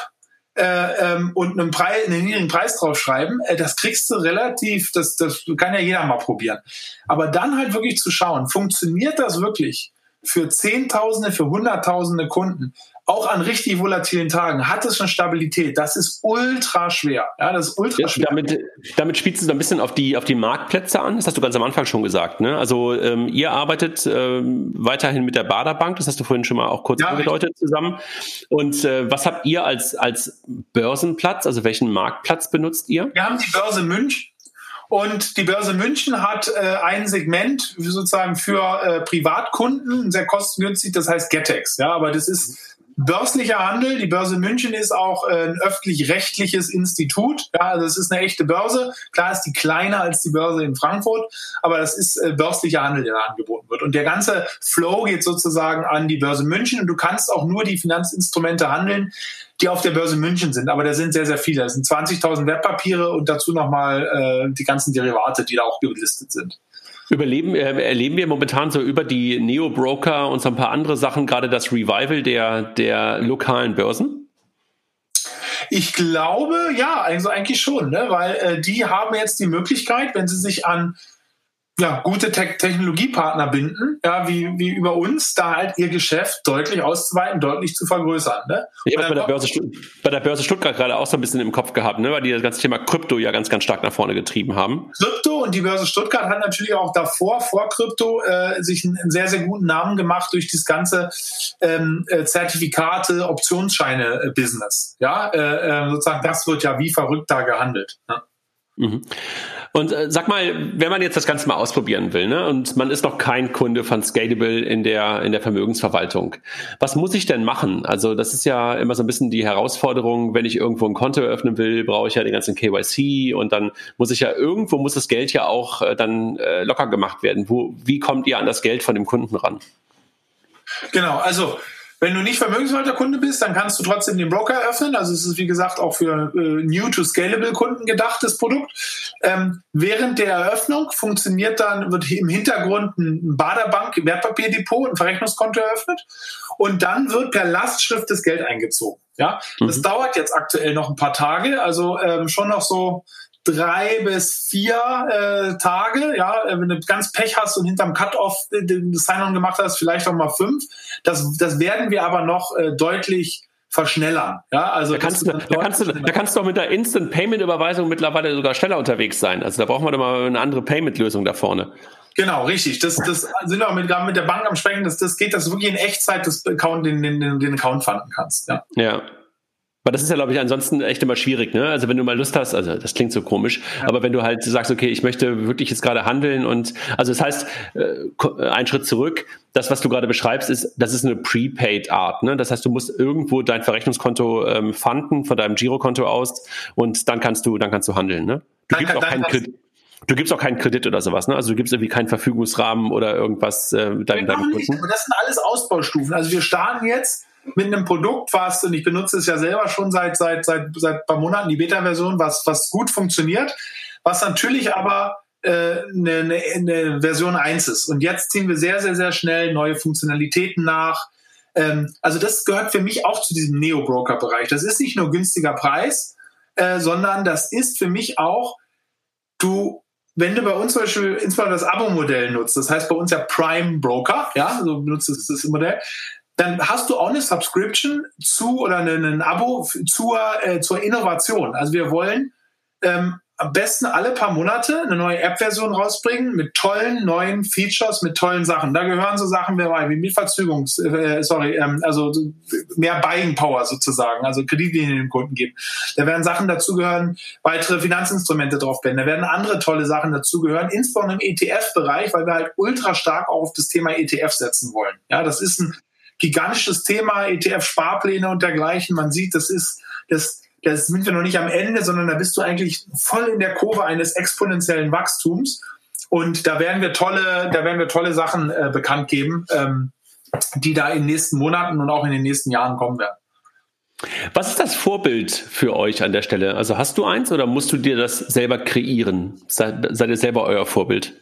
äh, ähm, und einen, Preis, einen niedrigen Preis draufschreiben, äh, das kriegst du relativ, das, das kann ja jeder mal probieren. Aber dann halt wirklich zu schauen, funktioniert das wirklich für Zehntausende, für Hunderttausende Kunden? auch an richtig volatilen Tagen hat es eine Stabilität. Das ist ultra schwer. Ja, das ist ultra schwer. Damit, damit spielst du so ein bisschen auf die, auf die Marktplätze an. Das hast du ganz am Anfang schon gesagt. Ne? Also ähm, ihr arbeitet ähm, weiterhin mit der Baderbank. Das hast du vorhin schon mal auch kurz ja, angedeutet zusammen. Und äh, was habt ihr als, als Börsenplatz? Also welchen Marktplatz benutzt ihr? Wir haben die Börse München. Und die Börse München hat äh, ein Segment sozusagen für äh, Privatkunden, sehr kostengünstig, das heißt Getex. Ja, aber das ist börslicher Handel. Die Börse München ist auch äh, ein öffentlich-rechtliches Institut. Ja, also es ist eine echte Börse. Klar ist die kleiner als die Börse in Frankfurt, aber das ist äh, börslicher Handel, der da angeboten wird. Und der ganze Flow geht sozusagen an die Börse München und du kannst auch nur die Finanzinstrumente handeln, die auf der Börse München sind. Aber da sind sehr, sehr viele. Das sind 20.000 Wertpapiere und dazu nochmal äh, die ganzen Derivate, die da auch gelistet sind. Überleben, äh, erleben wir momentan so über die Neo-Broker und so ein paar andere Sachen, gerade das Revival der, der lokalen Börsen? Ich glaube, ja, also eigentlich schon, ne? weil äh, die haben jetzt die Möglichkeit, wenn sie sich an ja, gute Te Technologiepartner binden, ja, wie, wie über uns, da halt ihr Geschäft deutlich auszuweiten, deutlich zu vergrößern. Ne? Ich habe bei, der Börse, bei der Börse Stuttgart gerade auch so ein bisschen im Kopf gehabt, ne? weil die das ganze Thema Krypto ja ganz, ganz stark nach vorne getrieben haben. Krypto und die Börse Stuttgart hat natürlich auch davor, vor Krypto, äh, sich einen, einen, sehr, sehr guten Namen gemacht durch das ganze ähm, äh, Zertifikate, Optionsscheine-Business. Ja, äh, äh, sozusagen, das wird ja wie verrückt da gehandelt. Ne? Mhm. Und äh, sag mal, wenn man jetzt das Ganze mal ausprobieren will, ne, und man ist noch kein Kunde von Scalable in der in der Vermögensverwaltung, was muss ich denn machen? Also das ist ja immer so ein bisschen die Herausforderung, wenn ich irgendwo ein Konto eröffnen will, brauche ich ja den ganzen KYC und dann muss ich ja irgendwo muss das Geld ja auch äh, dann äh, locker gemacht werden. Wo, wie kommt ihr an das Geld von dem Kunden ran? Genau, also wenn du nicht Vermögensverwalterkunde bist, dann kannst du trotzdem den Broker eröffnen. Also es ist wie gesagt auch für äh, New to Scalable Kunden gedachtes Produkt. Ähm, während der Eröffnung funktioniert dann, wird im Hintergrund ein Baderbank Wertpapierdepot, ein Verrechnungskonto eröffnet und dann wird per Lastschrift das Geld eingezogen. Ja, das mhm. dauert jetzt aktuell noch ein paar Tage, also ähm, schon noch so drei bis vier äh, Tage, ja, wenn du ganz Pech hast und hinterm Cut-Off den Sign-On gemacht hast, vielleicht auch mal fünf. Das, das werden wir aber noch äh, deutlich verschnellern. Ja, also da kannst, du, da, kannst du, da kannst du auch mit der Instant Payment Überweisung mittlerweile sogar schneller unterwegs sein. Also da brauchen wir doch mal eine andere Payment Lösung da vorne. Genau, richtig. Das, das sind wir auch mit, mit der Bank am Sprechen. Das, das geht, dass du wirklich in Echtzeit das Account, den, den, den Account fanden kannst. Ja. ja. Aber das ist ja, glaube ich, ansonsten echt immer schwierig, ne? Also wenn du mal Lust hast, also das klingt so komisch, ja. aber wenn du halt sagst, okay, ich möchte wirklich jetzt gerade handeln und also das heißt, äh, ein Schritt zurück, das, was du gerade beschreibst, ist, das ist eine Prepaid-Art, ne? Das heißt, du musst irgendwo dein Verrechnungskonto ähm, fanden von deinem Girokonto aus und dann kannst du, dann kannst du handeln, ne? Du gibst auch keinen Kredit. Du gibst auch keinen Kredit oder sowas, ne? Also du gibst irgendwie keinen Verfügungsrahmen oder irgendwas äh, deinem, deinem Kunden. Das sind alles Ausbaustufen. Also wir starten jetzt mit einem Produkt, was, und ich benutze es ja selber schon seit, seit, seit, seit ein paar Monaten, die Beta-Version, was, was gut funktioniert, was natürlich aber äh, eine, eine, eine Version 1 ist. Und jetzt ziehen wir sehr, sehr, sehr schnell neue Funktionalitäten nach. Ähm, also das gehört für mich auch zu diesem Neo-Broker-Bereich. Das ist nicht nur günstiger Preis, äh, sondern das ist für mich auch, du wenn du bei uns zum Beispiel insbesondere das Abo-Modell nutzt, das heißt bei uns ja Prime Broker, ja, so benutzt das Modell, dann hast du auch eine Subscription zu oder ein Abo zur, äh, zur Innovation. Also wir wollen ähm, am besten alle paar Monate eine neue App-Version rausbringen mit tollen neuen Features, mit tollen Sachen. Da gehören so Sachen wie Mietverzögerungs, äh, sorry, ähm, also mehr Buying Power sozusagen, also Kreditlinien den Kunden geben. Da werden Sachen dazugehören, weitere Finanzinstrumente draufblenden. Da werden andere tolle Sachen dazugehören, insbesondere im ETF-Bereich, weil wir halt ultra stark auch auf das Thema ETF setzen wollen. Ja, das ist ein gigantisches Thema, ETF-Sparpläne und dergleichen. Man sieht, das ist, das, das sind wir noch nicht am Ende, sondern da bist du eigentlich voll in der Kurve eines exponentiellen Wachstums. Und da werden wir tolle, da werden wir tolle Sachen äh, bekannt geben, ähm, die da in den nächsten Monaten und auch in den nächsten Jahren kommen werden. Was ist das Vorbild für euch an der Stelle? Also hast du eins oder musst du dir das selber kreieren? Seid, seid ihr selber euer Vorbild?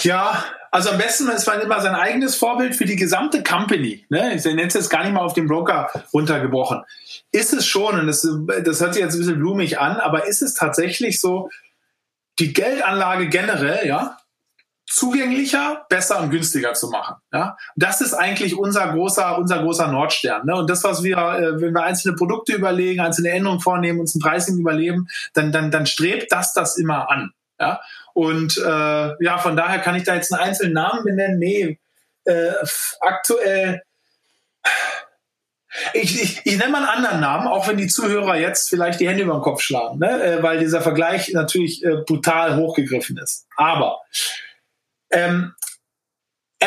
Ja, also am besten ist man immer sein eigenes Vorbild für die gesamte Company. Ne? Ich nenne es jetzt gar nicht mal auf den Broker runtergebrochen. Ist es schon, und das, das hört sich jetzt ein bisschen blumig an, aber ist es tatsächlich so, die Geldanlage generell, ja, zugänglicher, besser und günstiger zu machen. Ja, das ist eigentlich unser großer, unser großer Nordstern. Ne? Und das, was wir, äh, wenn wir einzelne Produkte überlegen, einzelne Änderungen vornehmen, uns ein Pricing überleben, dann, dann, dann strebt das das immer an. Ja, und äh, ja, von daher kann ich da jetzt einen einzelnen Namen benennen. Nee, äh, aktuell. Ich, ich, ich nenne mal einen anderen Namen, auch wenn die Zuhörer jetzt vielleicht die Hände über den Kopf schlagen, ne? äh, weil dieser Vergleich natürlich äh, brutal hochgegriffen ist. Aber ähm,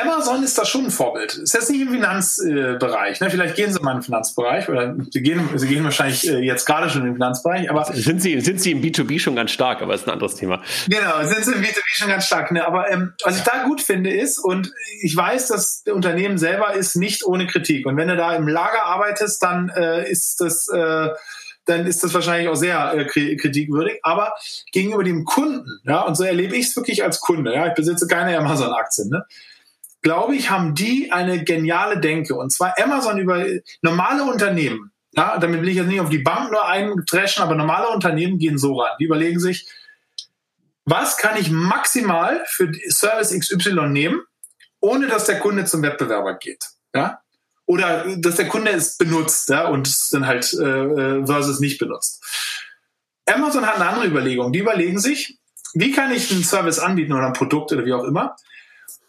Amazon ist da schon ein Vorbild. Ist jetzt nicht im Finanzbereich. Ne? Vielleicht gehen sie mal in den Finanzbereich oder sie gehen, sie gehen wahrscheinlich äh, jetzt gerade schon in den Finanzbereich. Aber sind sie, sind sie im B2B schon ganz stark, aber ist ein anderes Thema. Genau, sind sie im B2B schon ganz stark. Ne? Aber ähm, was ich da gut finde ist, und ich weiß, dass das Unternehmen selber ist nicht ohne Kritik. Und wenn du da im Lager arbeitest, dann äh, ist das äh, dann ist das wahrscheinlich auch sehr äh, kritikwürdig. Aber gegenüber dem Kunden, ja, und so erlebe ich es wirklich als Kunde, ja, ich besitze keine Amazon-Aktien, ne? Glaube ich, haben die eine geniale Denke. Und zwar Amazon über normale Unternehmen. Ja, damit will ich jetzt nicht auf die Bank nur eintreschen, aber normale Unternehmen gehen so ran. Die überlegen sich, was kann ich maximal für Service XY nehmen, ohne dass der Kunde zum Wettbewerber geht. Ja? Oder dass der Kunde es benutzt ja, und es dann halt äh, äh versus nicht benutzt. Amazon hat eine andere Überlegung. Die überlegen sich, wie kann ich einen Service anbieten oder ein Produkt oder wie auch immer,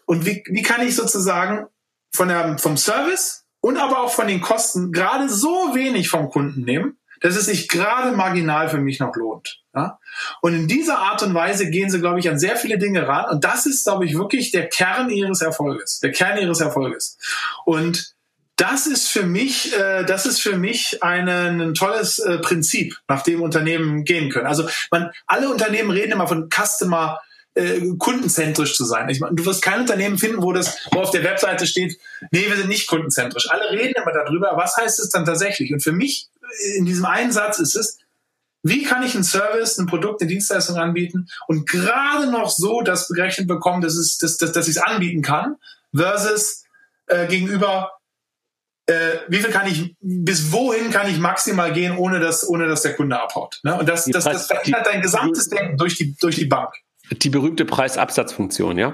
und wie, wie kann ich sozusagen von der, vom Service und aber auch von den Kosten gerade so wenig vom Kunden nehmen, dass es sich gerade marginal für mich noch lohnt. Ja? Und in dieser Art und Weise gehen sie, glaube ich, an sehr viele Dinge ran. Und das ist, glaube ich, wirklich der Kern ihres Erfolges. Der Kern ihres Erfolges. Und das ist für mich, äh, das ist für mich eine, ein tolles äh, Prinzip, nach dem Unternehmen gehen können. Also man, alle Unternehmen reden immer von Customer äh, kundenzentrisch zu sein. Ich meine, du wirst kein Unternehmen finden, wo das, wo auf der Webseite steht, nee, wir sind nicht kundenzentrisch. Alle reden immer darüber, was heißt es dann tatsächlich? Und für mich in diesem einen Satz ist es, wie kann ich einen Service, ein Produkt, eine Dienstleistung anbieten und gerade noch so das berechnet bekommen, dass, es, dass, dass, dass ich es anbieten kann, versus äh, gegenüber äh, wie viel kann ich, bis wohin kann ich maximal gehen, ohne dass, ohne dass der Kunde abhaut. Ne? Und das, das, das verändert dein gesamtes Denken durch die, durch die Bank. Die berühmte Preisabsatzfunktion, ja?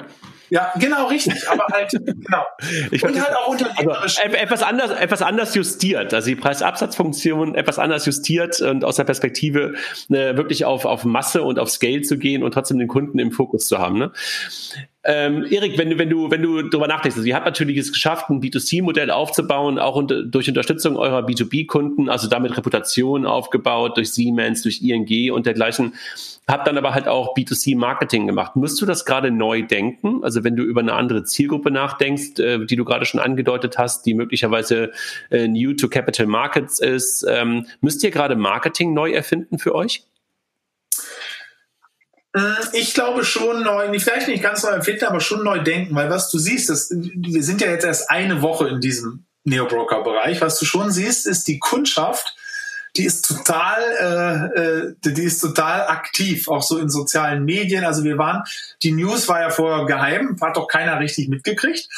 Ja, genau, richtig. Aber halt, genau. Ich und halt auch unternehmerisch. Also, etwas anders, etwas anders justiert. Also die Preisabsatzfunktion etwas anders justiert und aus der Perspektive äh, wirklich auf, auf Masse und auf Scale zu gehen und trotzdem den Kunden im Fokus zu haben. Ne? Ähm, Erik, wenn du, wenn du, wenn du darüber nachdenkst, also ihr habt natürlich es geschafft, ein B2C-Modell aufzubauen, auch unter, durch Unterstützung eurer B2B-Kunden, also damit Reputation aufgebaut durch Siemens, durch ING und dergleichen. Habt dann aber halt auch B2C-Marketing gemacht. Musst du das gerade neu denken? Also wenn du über eine andere Zielgruppe nachdenkst, äh, die du gerade schon angedeutet hast, die möglicherweise äh, new to capital markets ist, ähm, müsst ihr gerade Marketing neu erfinden für euch? Äh, ich glaube schon neu, vielleicht nicht ganz neu empfinden, aber schon neu denken, weil was du siehst, das, wir sind ja jetzt erst eine Woche in diesem Neo-Broker-Bereich. Was du schon siehst, ist die Kundschaft, die ist total, äh, äh, die ist total aktiv, auch so in sozialen Medien. Also wir waren, die News war ja vorher geheim, hat doch keiner richtig mitgekriegt.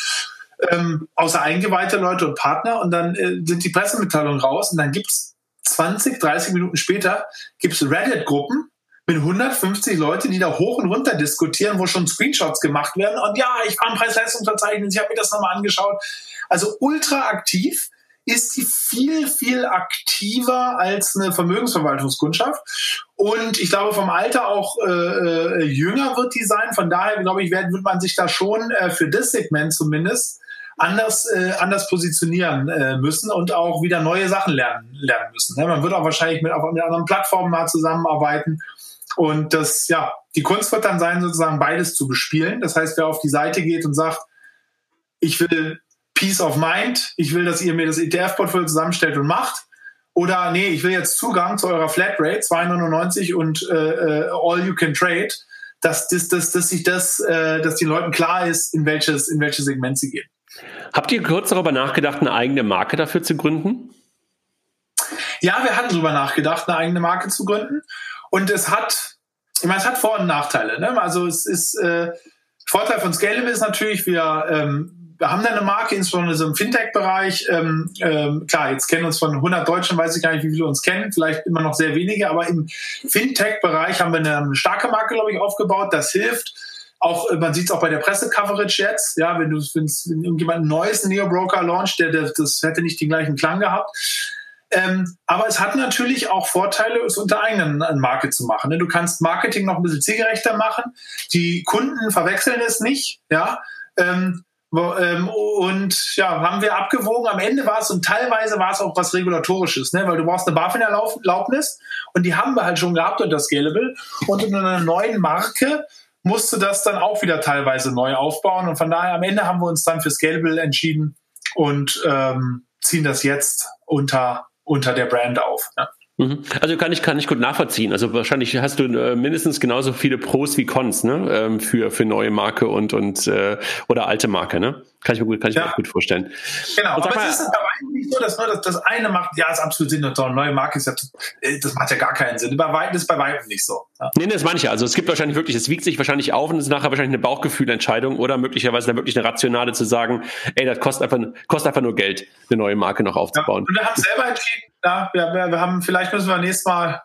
Ähm, außer eingeweihte Leute und Partner und dann äh, sind die Pressemitteilungen raus und dann gibt's 20, 30 Minuten später gibt's Reddit-Gruppen, mit 150 Leute, die da hoch und runter diskutieren, wo schon Screenshots gemacht werden. Und ja, ich war im Preis-Leistungsverzeichnis, ich habe mir das nochmal angeschaut. Also ultra aktiv ist die viel, viel aktiver als eine Vermögensverwaltungskundschaft. Und ich glaube, vom Alter auch äh, äh, jünger wird die sein. Von daher, glaube ich, wird, wird man sich da schon äh, für das Segment zumindest anders, äh, anders positionieren äh, müssen und auch wieder neue Sachen lernen, lernen müssen. Ne? Man wird auch wahrscheinlich mit, auf, mit anderen Plattformen mal zusammenarbeiten und das, ja, die Kunst wird dann sein, sozusagen beides zu bespielen. Das heißt, wer auf die Seite geht und sagt, ich will Peace of Mind, ich will, dass ihr mir das ETF-Portfolio zusammenstellt und macht. Oder nee, ich will jetzt Zugang zu eurer Flatrate, 2,99 und äh, äh, All You Can Trade, dass, dass, dass, dass sich das, äh, dass den Leuten klar ist, in welches, in welches Segment sie gehen. Habt ihr kurz darüber nachgedacht, eine eigene Marke dafür zu gründen? Ja, wir hatten darüber nachgedacht, eine eigene Marke zu gründen. Und es hat, ich meine, es hat Vor- und Nachteile. Ne? Also es ist, äh, Vorteil von Scalable ist natürlich, wir, ähm, wir haben da eine Marke, insbesondere so im Fintech-Bereich. Ähm, ähm, klar, jetzt kennen uns von 100 Deutschen, weiß ich gar nicht, wie viele uns kennen, vielleicht immer noch sehr wenige, aber im Fintech-Bereich haben wir eine, eine starke Marke, glaube ich, aufgebaut. Das hilft auch, man sieht es auch bei der Presse-Coverage jetzt, ja, wenn du wenn irgendjemand ein neues Neo-Broker launcht, der, der, das hätte nicht den gleichen Klang gehabt. Ähm, aber es hat natürlich auch Vorteile, es unter eigenen Marke zu machen. Ne? Du kannst Marketing noch ein bisschen zielgerechter machen. Die Kunden verwechseln es nicht, ja. Ähm, ähm, und ja, haben wir abgewogen. Am Ende war es und teilweise war es auch was Regulatorisches, ne? weil du brauchst eine BaFin-Erlaubnis und die haben wir halt schon gehabt unter Scalable. Und in einer neuen Marke musste das dann auch wieder teilweise neu aufbauen. Und von daher am Ende haben wir uns dann für Scalable entschieden und ähm, ziehen das jetzt unter unter der Brand auf. Ja. Mhm. Also kann ich kann ich gut nachvollziehen. Also wahrscheinlich hast du äh, mindestens genauso viele Pros wie Cons ne ähm, für für neue Marke und und äh, oder alte Marke ne. Kann ich mir gut kann ich ja. mir gut vorstellen. Genau. Aber mal, es ist dabei nicht so, dass nur das, das eine macht. Ja, ist absolut Sinn und neue Marke ist ja äh, das macht ja gar keinen Sinn. Bei weitem ist bei weitem nicht so. Ja. Nee, nee, das meine ich ja. Also es gibt wahrscheinlich wirklich, es wiegt sich wahrscheinlich auf und es ist nachher wahrscheinlich eine Bauchgefühlentscheidung oder möglicherweise dann wirklich eine rationale zu sagen, ey, das kostet einfach kostet einfach nur Geld, eine neue Marke noch aufzubauen. Ja, und wir haben selber entschieden ja, wir, wir haben, vielleicht müssen wir nächstes Mal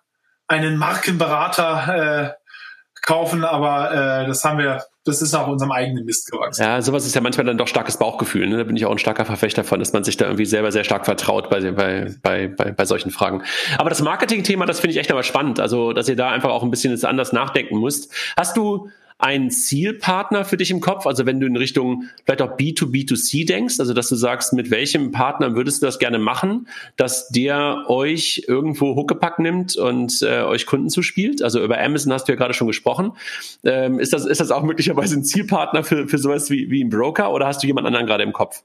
einen Markenberater äh, kaufen, aber äh, das haben wir, das ist nach unserem eigenen Mist gewachsen. Ja, sowas ist ja manchmal dann doch starkes Bauchgefühl. Ne? Da bin ich auch ein starker Verfechter von, dass man sich da irgendwie selber sehr stark vertraut bei, bei, bei, bei, bei solchen Fragen. Aber das Marketing-Thema, das finde ich echt aber spannend. Also, dass ihr da einfach auch ein bisschen anders nachdenken müsst. Hast du einen Zielpartner für dich im Kopf? Also wenn du in Richtung vielleicht auch B2B2C denkst, also dass du sagst, mit welchem Partner würdest du das gerne machen, dass der euch irgendwo Huckepack nimmt und äh, euch Kunden zuspielt? Also über Amazon hast du ja gerade schon gesprochen. Ähm, ist, das, ist das auch möglicherweise ein Zielpartner für, für sowas wie, wie ein Broker oder hast du jemand anderen gerade im Kopf?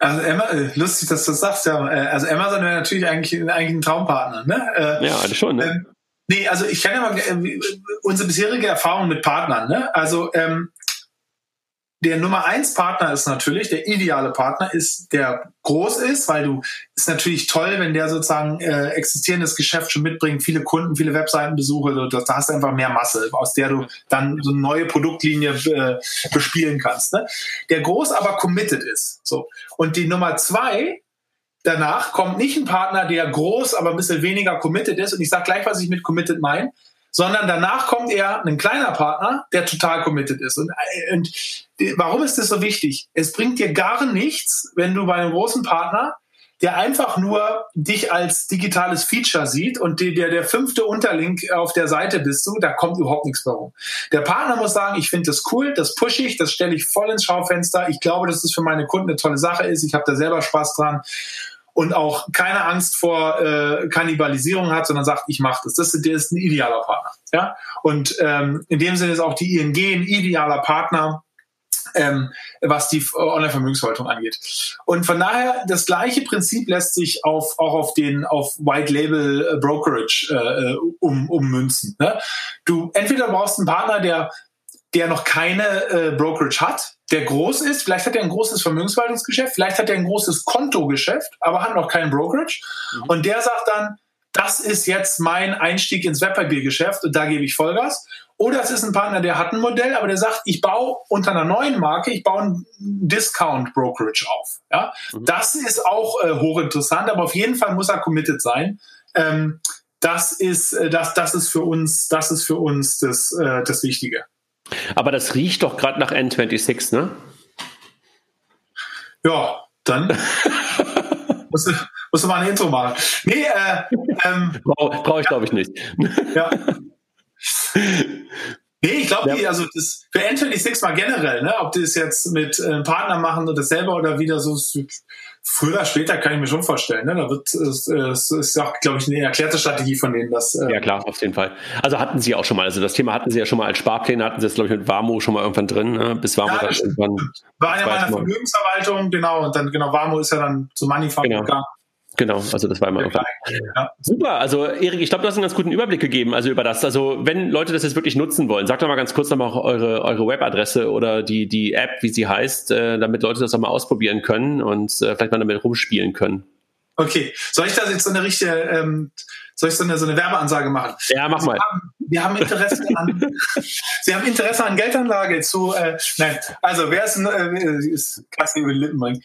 Also Emma, äh, lustig, dass du das sagst, ja. Äh, also Amazon wäre natürlich eigentlich, eigentlich ein Traumpartner, ne? Äh, ja, das schon, ne? Ähm, Nee, also ich kann ja mal äh, unsere bisherige Erfahrung mit Partnern. Ne? Also ähm, der Nummer eins Partner ist natürlich, der ideale Partner ist, der groß ist, weil du ist natürlich toll, wenn der sozusagen äh, existierendes Geschäft schon mitbringt, viele Kunden, viele Webseitenbesuche, da, da hast du einfach mehr Masse, aus der du dann so eine neue Produktlinie äh, bespielen kannst. Ne? Der groß aber committed ist. So. Und die Nummer zwei danach kommt nicht ein Partner, der groß, aber ein bisschen weniger committed ist. Und ich sage gleich, was ich mit committed meine. Sondern danach kommt eher ein kleiner Partner, der total committed ist. Und, äh, und warum ist das so wichtig? Es bringt dir gar nichts, wenn du bei einem großen Partner der einfach nur dich als digitales Feature sieht und der, der fünfte Unterlink auf der Seite bist du, da kommt überhaupt nichts mehr rum. Der Partner muss sagen, ich finde das cool, das pushe ich, das stelle ich voll ins Schaufenster. Ich glaube, dass das für meine Kunden eine tolle Sache ist. Ich habe da selber Spaß dran und auch keine Angst vor äh, Kannibalisierung hat, sondern sagt, ich mache das. das. Der ist ein idealer Partner. Ja? Und ähm, in dem Sinne ist auch die ING ein idealer Partner, ähm, was die Online-Vermögensverwaltung angeht. Und von daher, das gleiche Prinzip lässt sich auf, auch auf den auf White Label äh, Brokerage äh, um, ummünzen. Ne? Du entweder brauchst einen Partner, der der noch keine äh, Brokerage hat, der groß ist, vielleicht hat er ein großes Vermögensverwaltungsgeschäft, vielleicht hat er ein großes Kontogeschäft, aber hat noch keinen Brokerage. Mhm. Und der sagt dann, das ist jetzt mein Einstieg ins Wertpapiergeschäft und da gebe ich Vollgas. Oder es ist ein Partner, der hat ein Modell, aber der sagt, ich baue unter einer neuen Marke, ich baue ein Discount Brokerage auf. Ja, mhm. das ist auch äh, hochinteressant, aber auf jeden Fall muss er committed sein. Ähm, das ist, äh, das, das ist für uns, das ist für uns das, äh, das Wichtige. Aber das riecht doch gerade nach N26, ne? Ja, dann musst, du, musst du mal ein Intro machen. Nee, äh, ähm, Brauche brauch ich, glaube ich, nicht. ja. Nee, ich glaube, ja. also das für N26 mal generell, ne, ob die es jetzt mit äh, einem Partner machen oder selber oder wieder so früher oder später kann ich mir schon vorstellen. Ne? Da wird es, es ist auch, glaube ich, eine erklärte Strategie von denen. Dass, äh ja klar, auf jeden Fall. Also hatten sie auch schon mal. Also das Thema hatten sie ja schon mal als Sparpläne, hatten sie das, glaube ich, mit Warmo schon mal irgendwann drin. Ne? Bis Warmo ja, dann irgendwann. War ja meiner Vermögensverwaltung, genau. Und dann genau Warmo ist ja dann zu Moneyfarm genau. gegangen. Genau, also das war immer noch. Ja. Super, also Erik, ich glaube, du hast einen ganz guten Überblick gegeben, also über das. Also wenn Leute das jetzt wirklich nutzen wollen, sagt doch mal ganz kurz nochmal eure, eure Webadresse oder die, die App, wie sie heißt, äh, damit Leute das auch mal ausprobieren können und äh, vielleicht mal damit rumspielen können. Okay, soll ich da jetzt so eine richtige, ähm, soll ich so eine, so eine Werbeansage machen? Ja, mach mal. Wir haben, wir haben Interesse an, Sie haben Interesse an Geldanlage zu, äh, nein, also wer ist, äh, ist krass über die Lippen bringen.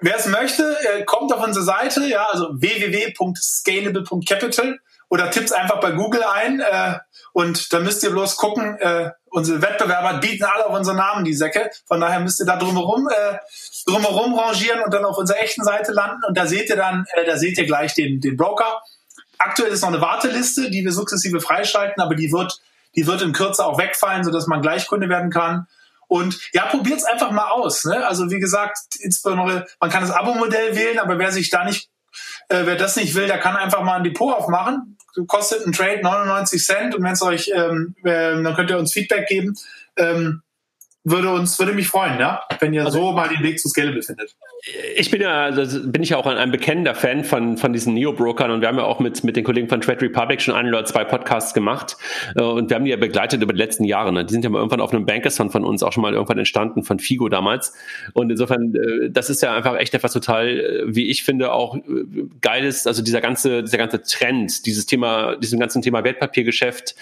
Wer es möchte, kommt auf unsere Seite, ja, also www.scalable.capital oder tippt einfach bei Google ein äh, und dann müsst ihr bloß gucken, äh, unsere Wettbewerber bieten alle auf unseren Namen die Säcke. Von daher müsst ihr da drumherum, äh, drumherum rangieren und dann auf unserer echten Seite landen und da seht ihr dann, äh, da seht ihr gleich den, den Broker. Aktuell ist noch eine Warteliste, die wir sukzessive freischalten, aber die wird, die wird in Kürze auch wegfallen, sodass man gleich Kunde werden kann. Und ja, probiert es einfach mal aus. Ne? Also wie gesagt, insbesondere, man kann das Abo-Modell wählen, aber wer sich da nicht, äh, wer das nicht will, der kann einfach mal ein Depot aufmachen. Kostet ein Trade 99 Cent und wenn es euch, ähm, äh, dann könnt ihr uns Feedback geben. Ähm, würde uns, würde mich freuen, ja, wenn ihr also, so mal den Weg zu Scalable findet. Ich bin ja, also bin ich ja auch ein, ein bekennender Fan von, von diesen Neo-Brokern und wir haben ja auch mit, mit den Kollegen von Trade Republic schon ein oder zwei Podcasts gemacht äh, und wir haben die ja begleitet über die letzten Jahre. Ne? Die sind ja mal irgendwann auf einem Bankerson von uns auch schon mal irgendwann entstanden, von Figo damals. Und insofern, äh, das ist ja einfach echt etwas total, äh, wie ich finde, auch geil ist, also dieser ganze, dieser ganze Trend, dieses Thema, diesem ganzen Thema Wertpapiergeschäft,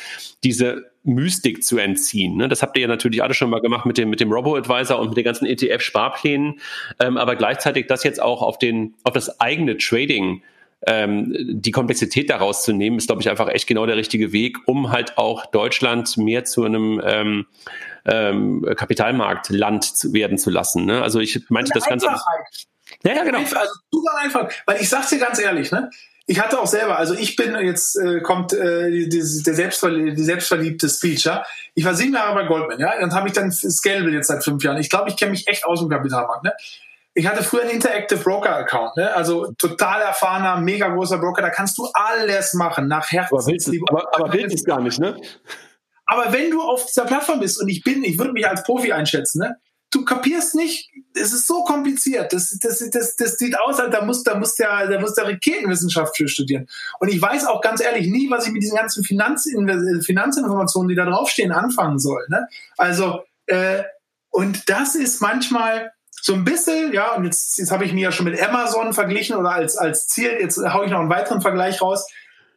diese Mystik zu entziehen. Ne? Das habt ihr ja natürlich alle schon mal gemacht mit dem, mit dem Robo-Advisor und mit den ganzen ETF-Sparplänen. Ähm, aber gleichzeitig das jetzt auch auf den, auf das eigene Trading ähm, die Komplexität daraus zu nehmen, ist, glaube ich, einfach echt genau der richtige Weg, um halt auch Deutschland mehr zu einem ähm, ähm, Kapitalmarktland zu werden zu lassen. Ne? Also ich meinte das Ganze. Ja, ja, genau. Also super einfach. Weil ich sag's dir ganz ehrlich, ne? Ich hatte auch selber, also ich bin, jetzt äh, kommt äh, die, die, der Selbstverlie die selbstverliebte ja. Ich war sieben Jahre bei Goldman, ja. Dann habe ich dann Scalable jetzt seit fünf Jahren. Ich glaube, ich kenne mich echt aus dem Kapitalmarkt, ne? Ich hatte früher einen Interactive Broker Account, ne? also total erfahrener, mega großer Broker. Da kannst du alles machen nach Herz. Aber willst, aber, aber willst es gar nicht, ne? Aber wenn du auf dieser Plattform bist und ich bin, ich würde mich als Profi einschätzen, ne? du kapierst nicht, es ist so kompliziert. Das, das, das, das sieht aus, als da muss, da muss der, da muss der Raketenwissenschaft für studieren. Und ich weiß auch ganz ehrlich nie, was ich mit diesen ganzen Finanz, Finanzinformationen, die da draufstehen, anfangen soll. Ne? Also, äh, und das ist manchmal so ein bisschen, ja, und jetzt, jetzt habe ich mir ja schon mit Amazon verglichen oder als, als Ziel, jetzt haue ich noch einen weiteren Vergleich raus.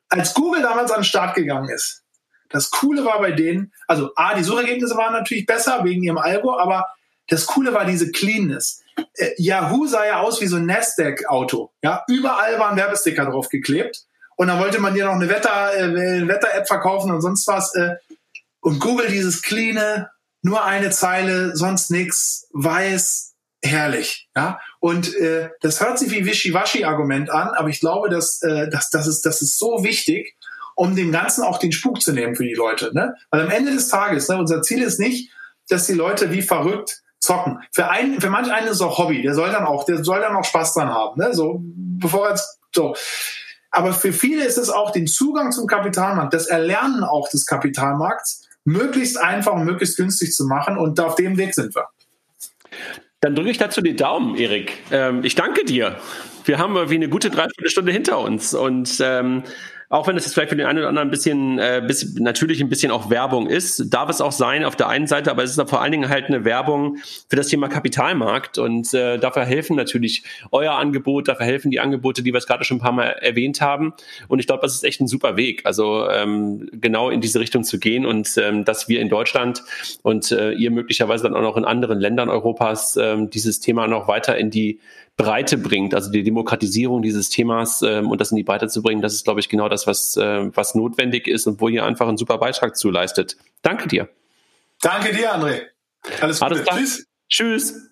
Als Google damals an den Start gegangen ist, das Coole war bei denen, also A, die Suchergebnisse waren natürlich besser wegen ihrem Algo, aber das Coole war diese Cleanness. Äh, Yahoo sah ja aus wie so ein Nasdaq-Auto. Ja, überall waren Werbesticker drauf geklebt. Und dann wollte man dir noch eine Wetter, äh, Wetter-App verkaufen und sonst was. Äh, und Google dieses cleane, nur eine Zeile, sonst nix, weiß, herrlich. Ja, und äh, das hört sich wie Wischiwaschi-Argument an, aber ich glaube, dass, äh, dass, das, ist, das ist so wichtig, um dem Ganzen auch den Spuk zu nehmen für die Leute. Ne? Weil am Ende des Tages, ne, unser Ziel ist nicht, dass die Leute wie verrückt zocken. Für einen, für manch einen ist es auch Hobby. Der soll dann auch, der soll dann auch Spaß dran haben. Ne? So, bevor er jetzt, so. Aber für viele ist es auch den Zugang zum Kapitalmarkt, das Erlernen auch des Kapitalmarkts, möglichst einfach und möglichst günstig zu machen. Und auf dem Weg sind wir. Dann drücke ich dazu die Daumen, Erik. Ähm, ich danke dir. Wir haben wie eine gute Dreiviertelstunde hinter uns und ähm, auch wenn es jetzt vielleicht für den einen oder anderen ein bisschen, äh, bis, natürlich ein bisschen auch Werbung ist, darf es auch sein auf der einen Seite, aber es ist vor allen Dingen halt eine Werbung für das Thema Kapitalmarkt und äh, dafür helfen natürlich euer Angebot, dafür helfen die Angebote, die wir es gerade schon ein paar Mal erwähnt haben. Und ich glaube, das ist echt ein super Weg, also ähm, genau in diese Richtung zu gehen und ähm, dass wir in Deutschland und äh, ihr möglicherweise dann auch noch in anderen Ländern Europas ähm, dieses Thema noch weiter in die Breite bringt, also die Demokratisierung dieses Themas ähm, und das in die Breite zu bringen, das ist, glaube ich, genau das, was, äh, was notwendig ist und wo ihr einfach einen super Beitrag zu leistet. Danke dir. Danke dir, André. Alles Gute. Alles Tschüss. Tschüss.